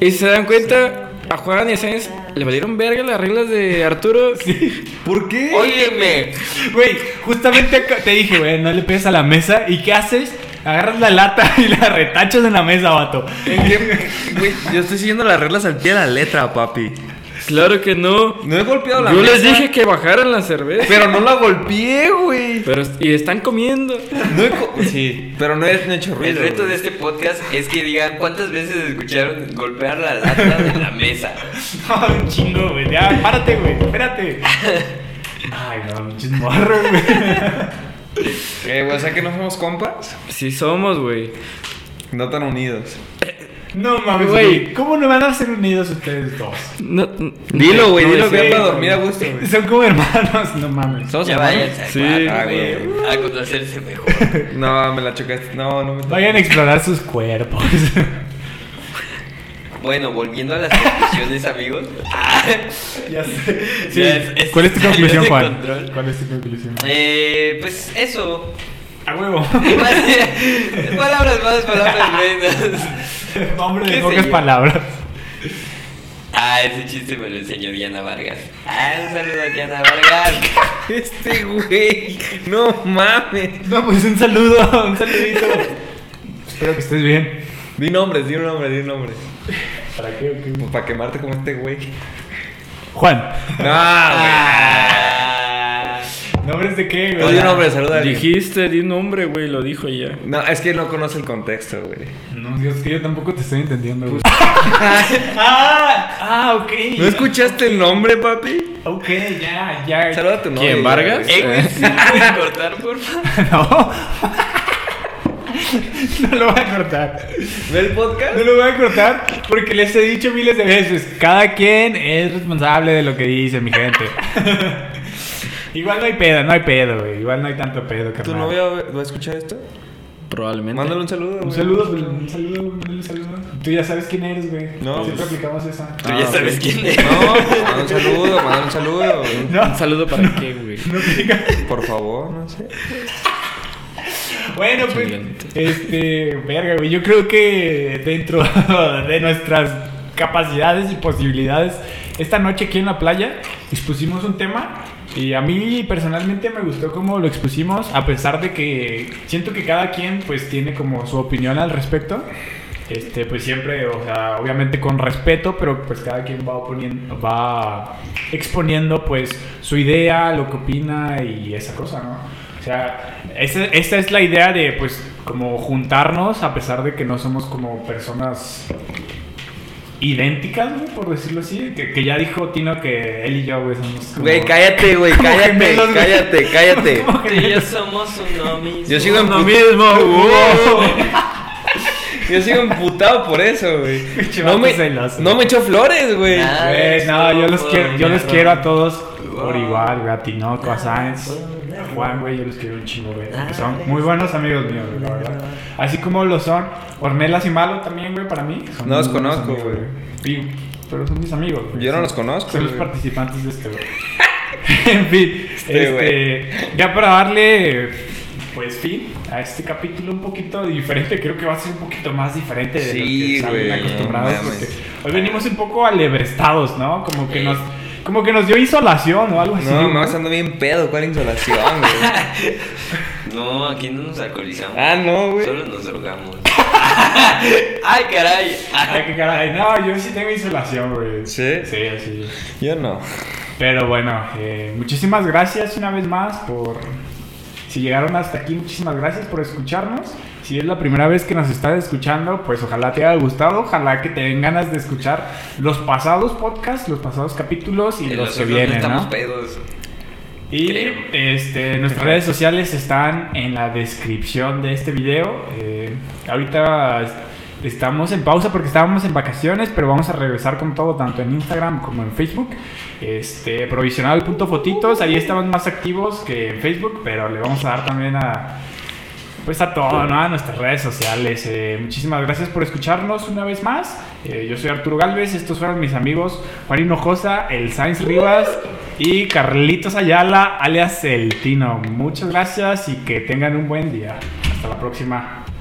Y si se dan cuenta, a Juan y a Sainz le valieron verga las reglas de Arturo. ¿Por qué? Óyeme. Güey, justamente acá- te dije, güey, no le pegues a la mesa. ¿Y qué haces? Agarras la lata y la retachas en la mesa, vato. Güey, yo estoy siguiendo las reglas al pie de la letra, papi. Claro que no. No he golpeado la Yo mesa. les dije que bajaran la cerveza. Pero no la golpeé, güey. Pero, y están comiendo. No he co- Sí, pero no he, no he hecho El ruido. reto güey. de este podcast es que digan cuántas veces escucharon golpear la lata de la mesa. No, un chingo, güey. Ya, párate, güey. Espérate. Ay, no, pinches morros, güey. Eh, güey, o sea que no somos compas. Sí somos, güey. No tan unidos. No mames, Güey. ¿Cómo no van a ser unidos ustedes dos? No, Dilo, güey, no dilo que para dormir a gusto, güey. Son como hermanos, no mames. ¿Somos Ya hermanos? váyanse a Sí. Ah, güey, a conocerse mejor. No, me la chocaste. No, no me Vayan a explorar sus cuerpos. Bueno, volviendo a las conclusiones, amigos. ya sé. Sí. Ya es- es- ¿Cuál es tu conclusión, Juan? control. ¿Cuál es tu conclusión? Eh, pues eso. A huevo. palabras más, palabras menos. Hombre de ¿Qué pocas palabras. Ah, ese chiste me lo enseñó Diana Vargas. Ah, un saludo a Diana Vargas. Este güey. No mames. No, pues un saludo, un saludito. Espero que estés bien. Di nombres, di un nombre, di un nombre. ¿Para qué? Pues para quemarte como este güey. Juan. No, Ah, ¿Nombres de qué, güey. güey? Di un nombre, saluda. Dijiste, di un nombre, güey, lo dijo ya. No, es que no conoce el contexto, güey. No, Dios, que yo tampoco te estoy entendiendo, güey. ah, ah, ok. ¿No escuchaste el nombre, papi? Ok, ya, ya. Saluda a tu novia. ¿Quién, Vargas? Eh, güey, ¿sí puedes cortar, por favor? No. no lo voy a cortar. ¿Ve el podcast? No lo voy a cortar porque les he dicho miles de veces. Cada quien es responsable de lo que dice, mi gente. Igual no hay pedo, no hay pedo, güey. Igual no hay tanto pedo, ¿Tu carnal. novia va a escuchar esto? Probablemente. Mándale un saludo. Un güey. saludo, güey, un saludo, un saludo. Tú ya sabes quién eres, güey. No, Siempre pues- aplicamos esa. Tú ya Ah, sabes quién es. No, mándale un saludo, mándale un saludo. güey. No. ¿Un saludo para qué, güey? No digas. Por favor, no sé. Bueno, pues, este, verga, güey, yo creo que dentro de nuestras capacidades y posibilidades, esta noche aquí en la playa expusimos un tema y a mí personalmente me gustó cómo lo expusimos, a pesar de que siento que cada quien pues tiene como su opinión al respecto. Este, pues siempre, o sea, obviamente con respeto, pero pues cada quien va oponiendo, va exponiendo pues su idea, lo que opina y esa cosa, ¿no? O sea, esa, esa es la idea de, pues, como juntarnos a pesar de que no somos como personas idénticas, güey, por decirlo así. Que, que ya dijo Tino que él y yo, güey, somos como... Güey, cállate, güey, cállate, gemelos, güey. cállate, cállate. Como Tú y yo somos uno mismo. Yo sigo Lo empu- mismo, wow. Yo sigo emputado por eso, güey. No me, celoso. no me echó flores, güey. Ah. Güey, no, yo los quiero, yo los quiero a todos por igual, güey, a Tinoco, a Sáenz, a Juan, güey, yo los quiero un chingo, güey, son muy buenos amigos míos, güey, la verdad. Así como lo son Ornelas y Malo también, güey, para mí. son No los conozco, amigos, Y- Pero son mis amigos, güey. Yo no los conozco, Son los güey. participantes de este, güey. en fin, Este, este, ya para darle, pues, fin a este capítulo un poquito diferente, creo que va a ser un poquito más diferente de lo Sí, que salen güey, acostumbrados, no hoy venimos un poco alebrestados, ¿no? Como que nos, como que nos dio insolación o algo así. No, me vas ando bien pedo. ¿Cuál insolación, güey? No, aquí no nos alcoholizamos. Ah, no, güey. Solo nos drogamos. Ay, caray. Ay, qué caray. No, yo sí tengo insolación, güey. ¿Sí? Sí, sí. Yo no. Pero bueno, eh, muchísimas gracias una vez más por... Si llegaron hasta aquí, muchísimas gracias por escucharnos. Si es la primera vez que nos estás escuchando, pues ojalá te haya gustado, ojalá que te den ganas de escuchar los pasados podcasts, los pasados capítulos y los que vienen, estamos ¿no? pedos. Y Creo. este, nuestras redes sociales están en la descripción de este video. Eh, ahorita estamos en pausa porque estábamos en vacaciones, pero vamos a regresar con todo, tanto en Instagram como en Facebook. Este, provisional.fotitos, ahí estamos más activos que en Facebook, pero le vamos a dar también a, pues a todo, ¿no? A nuestras redes sociales. Eh, muchísimas gracias por escucharnos una vez más. Eh, yo soy Arturo Galvez, estos fueron mis amigos Juan Hinojosa, el Sainz Rivas y Carlitos Ayala, alias El Tino. Muchas gracias y que tengan un buen día. Hasta la próxima.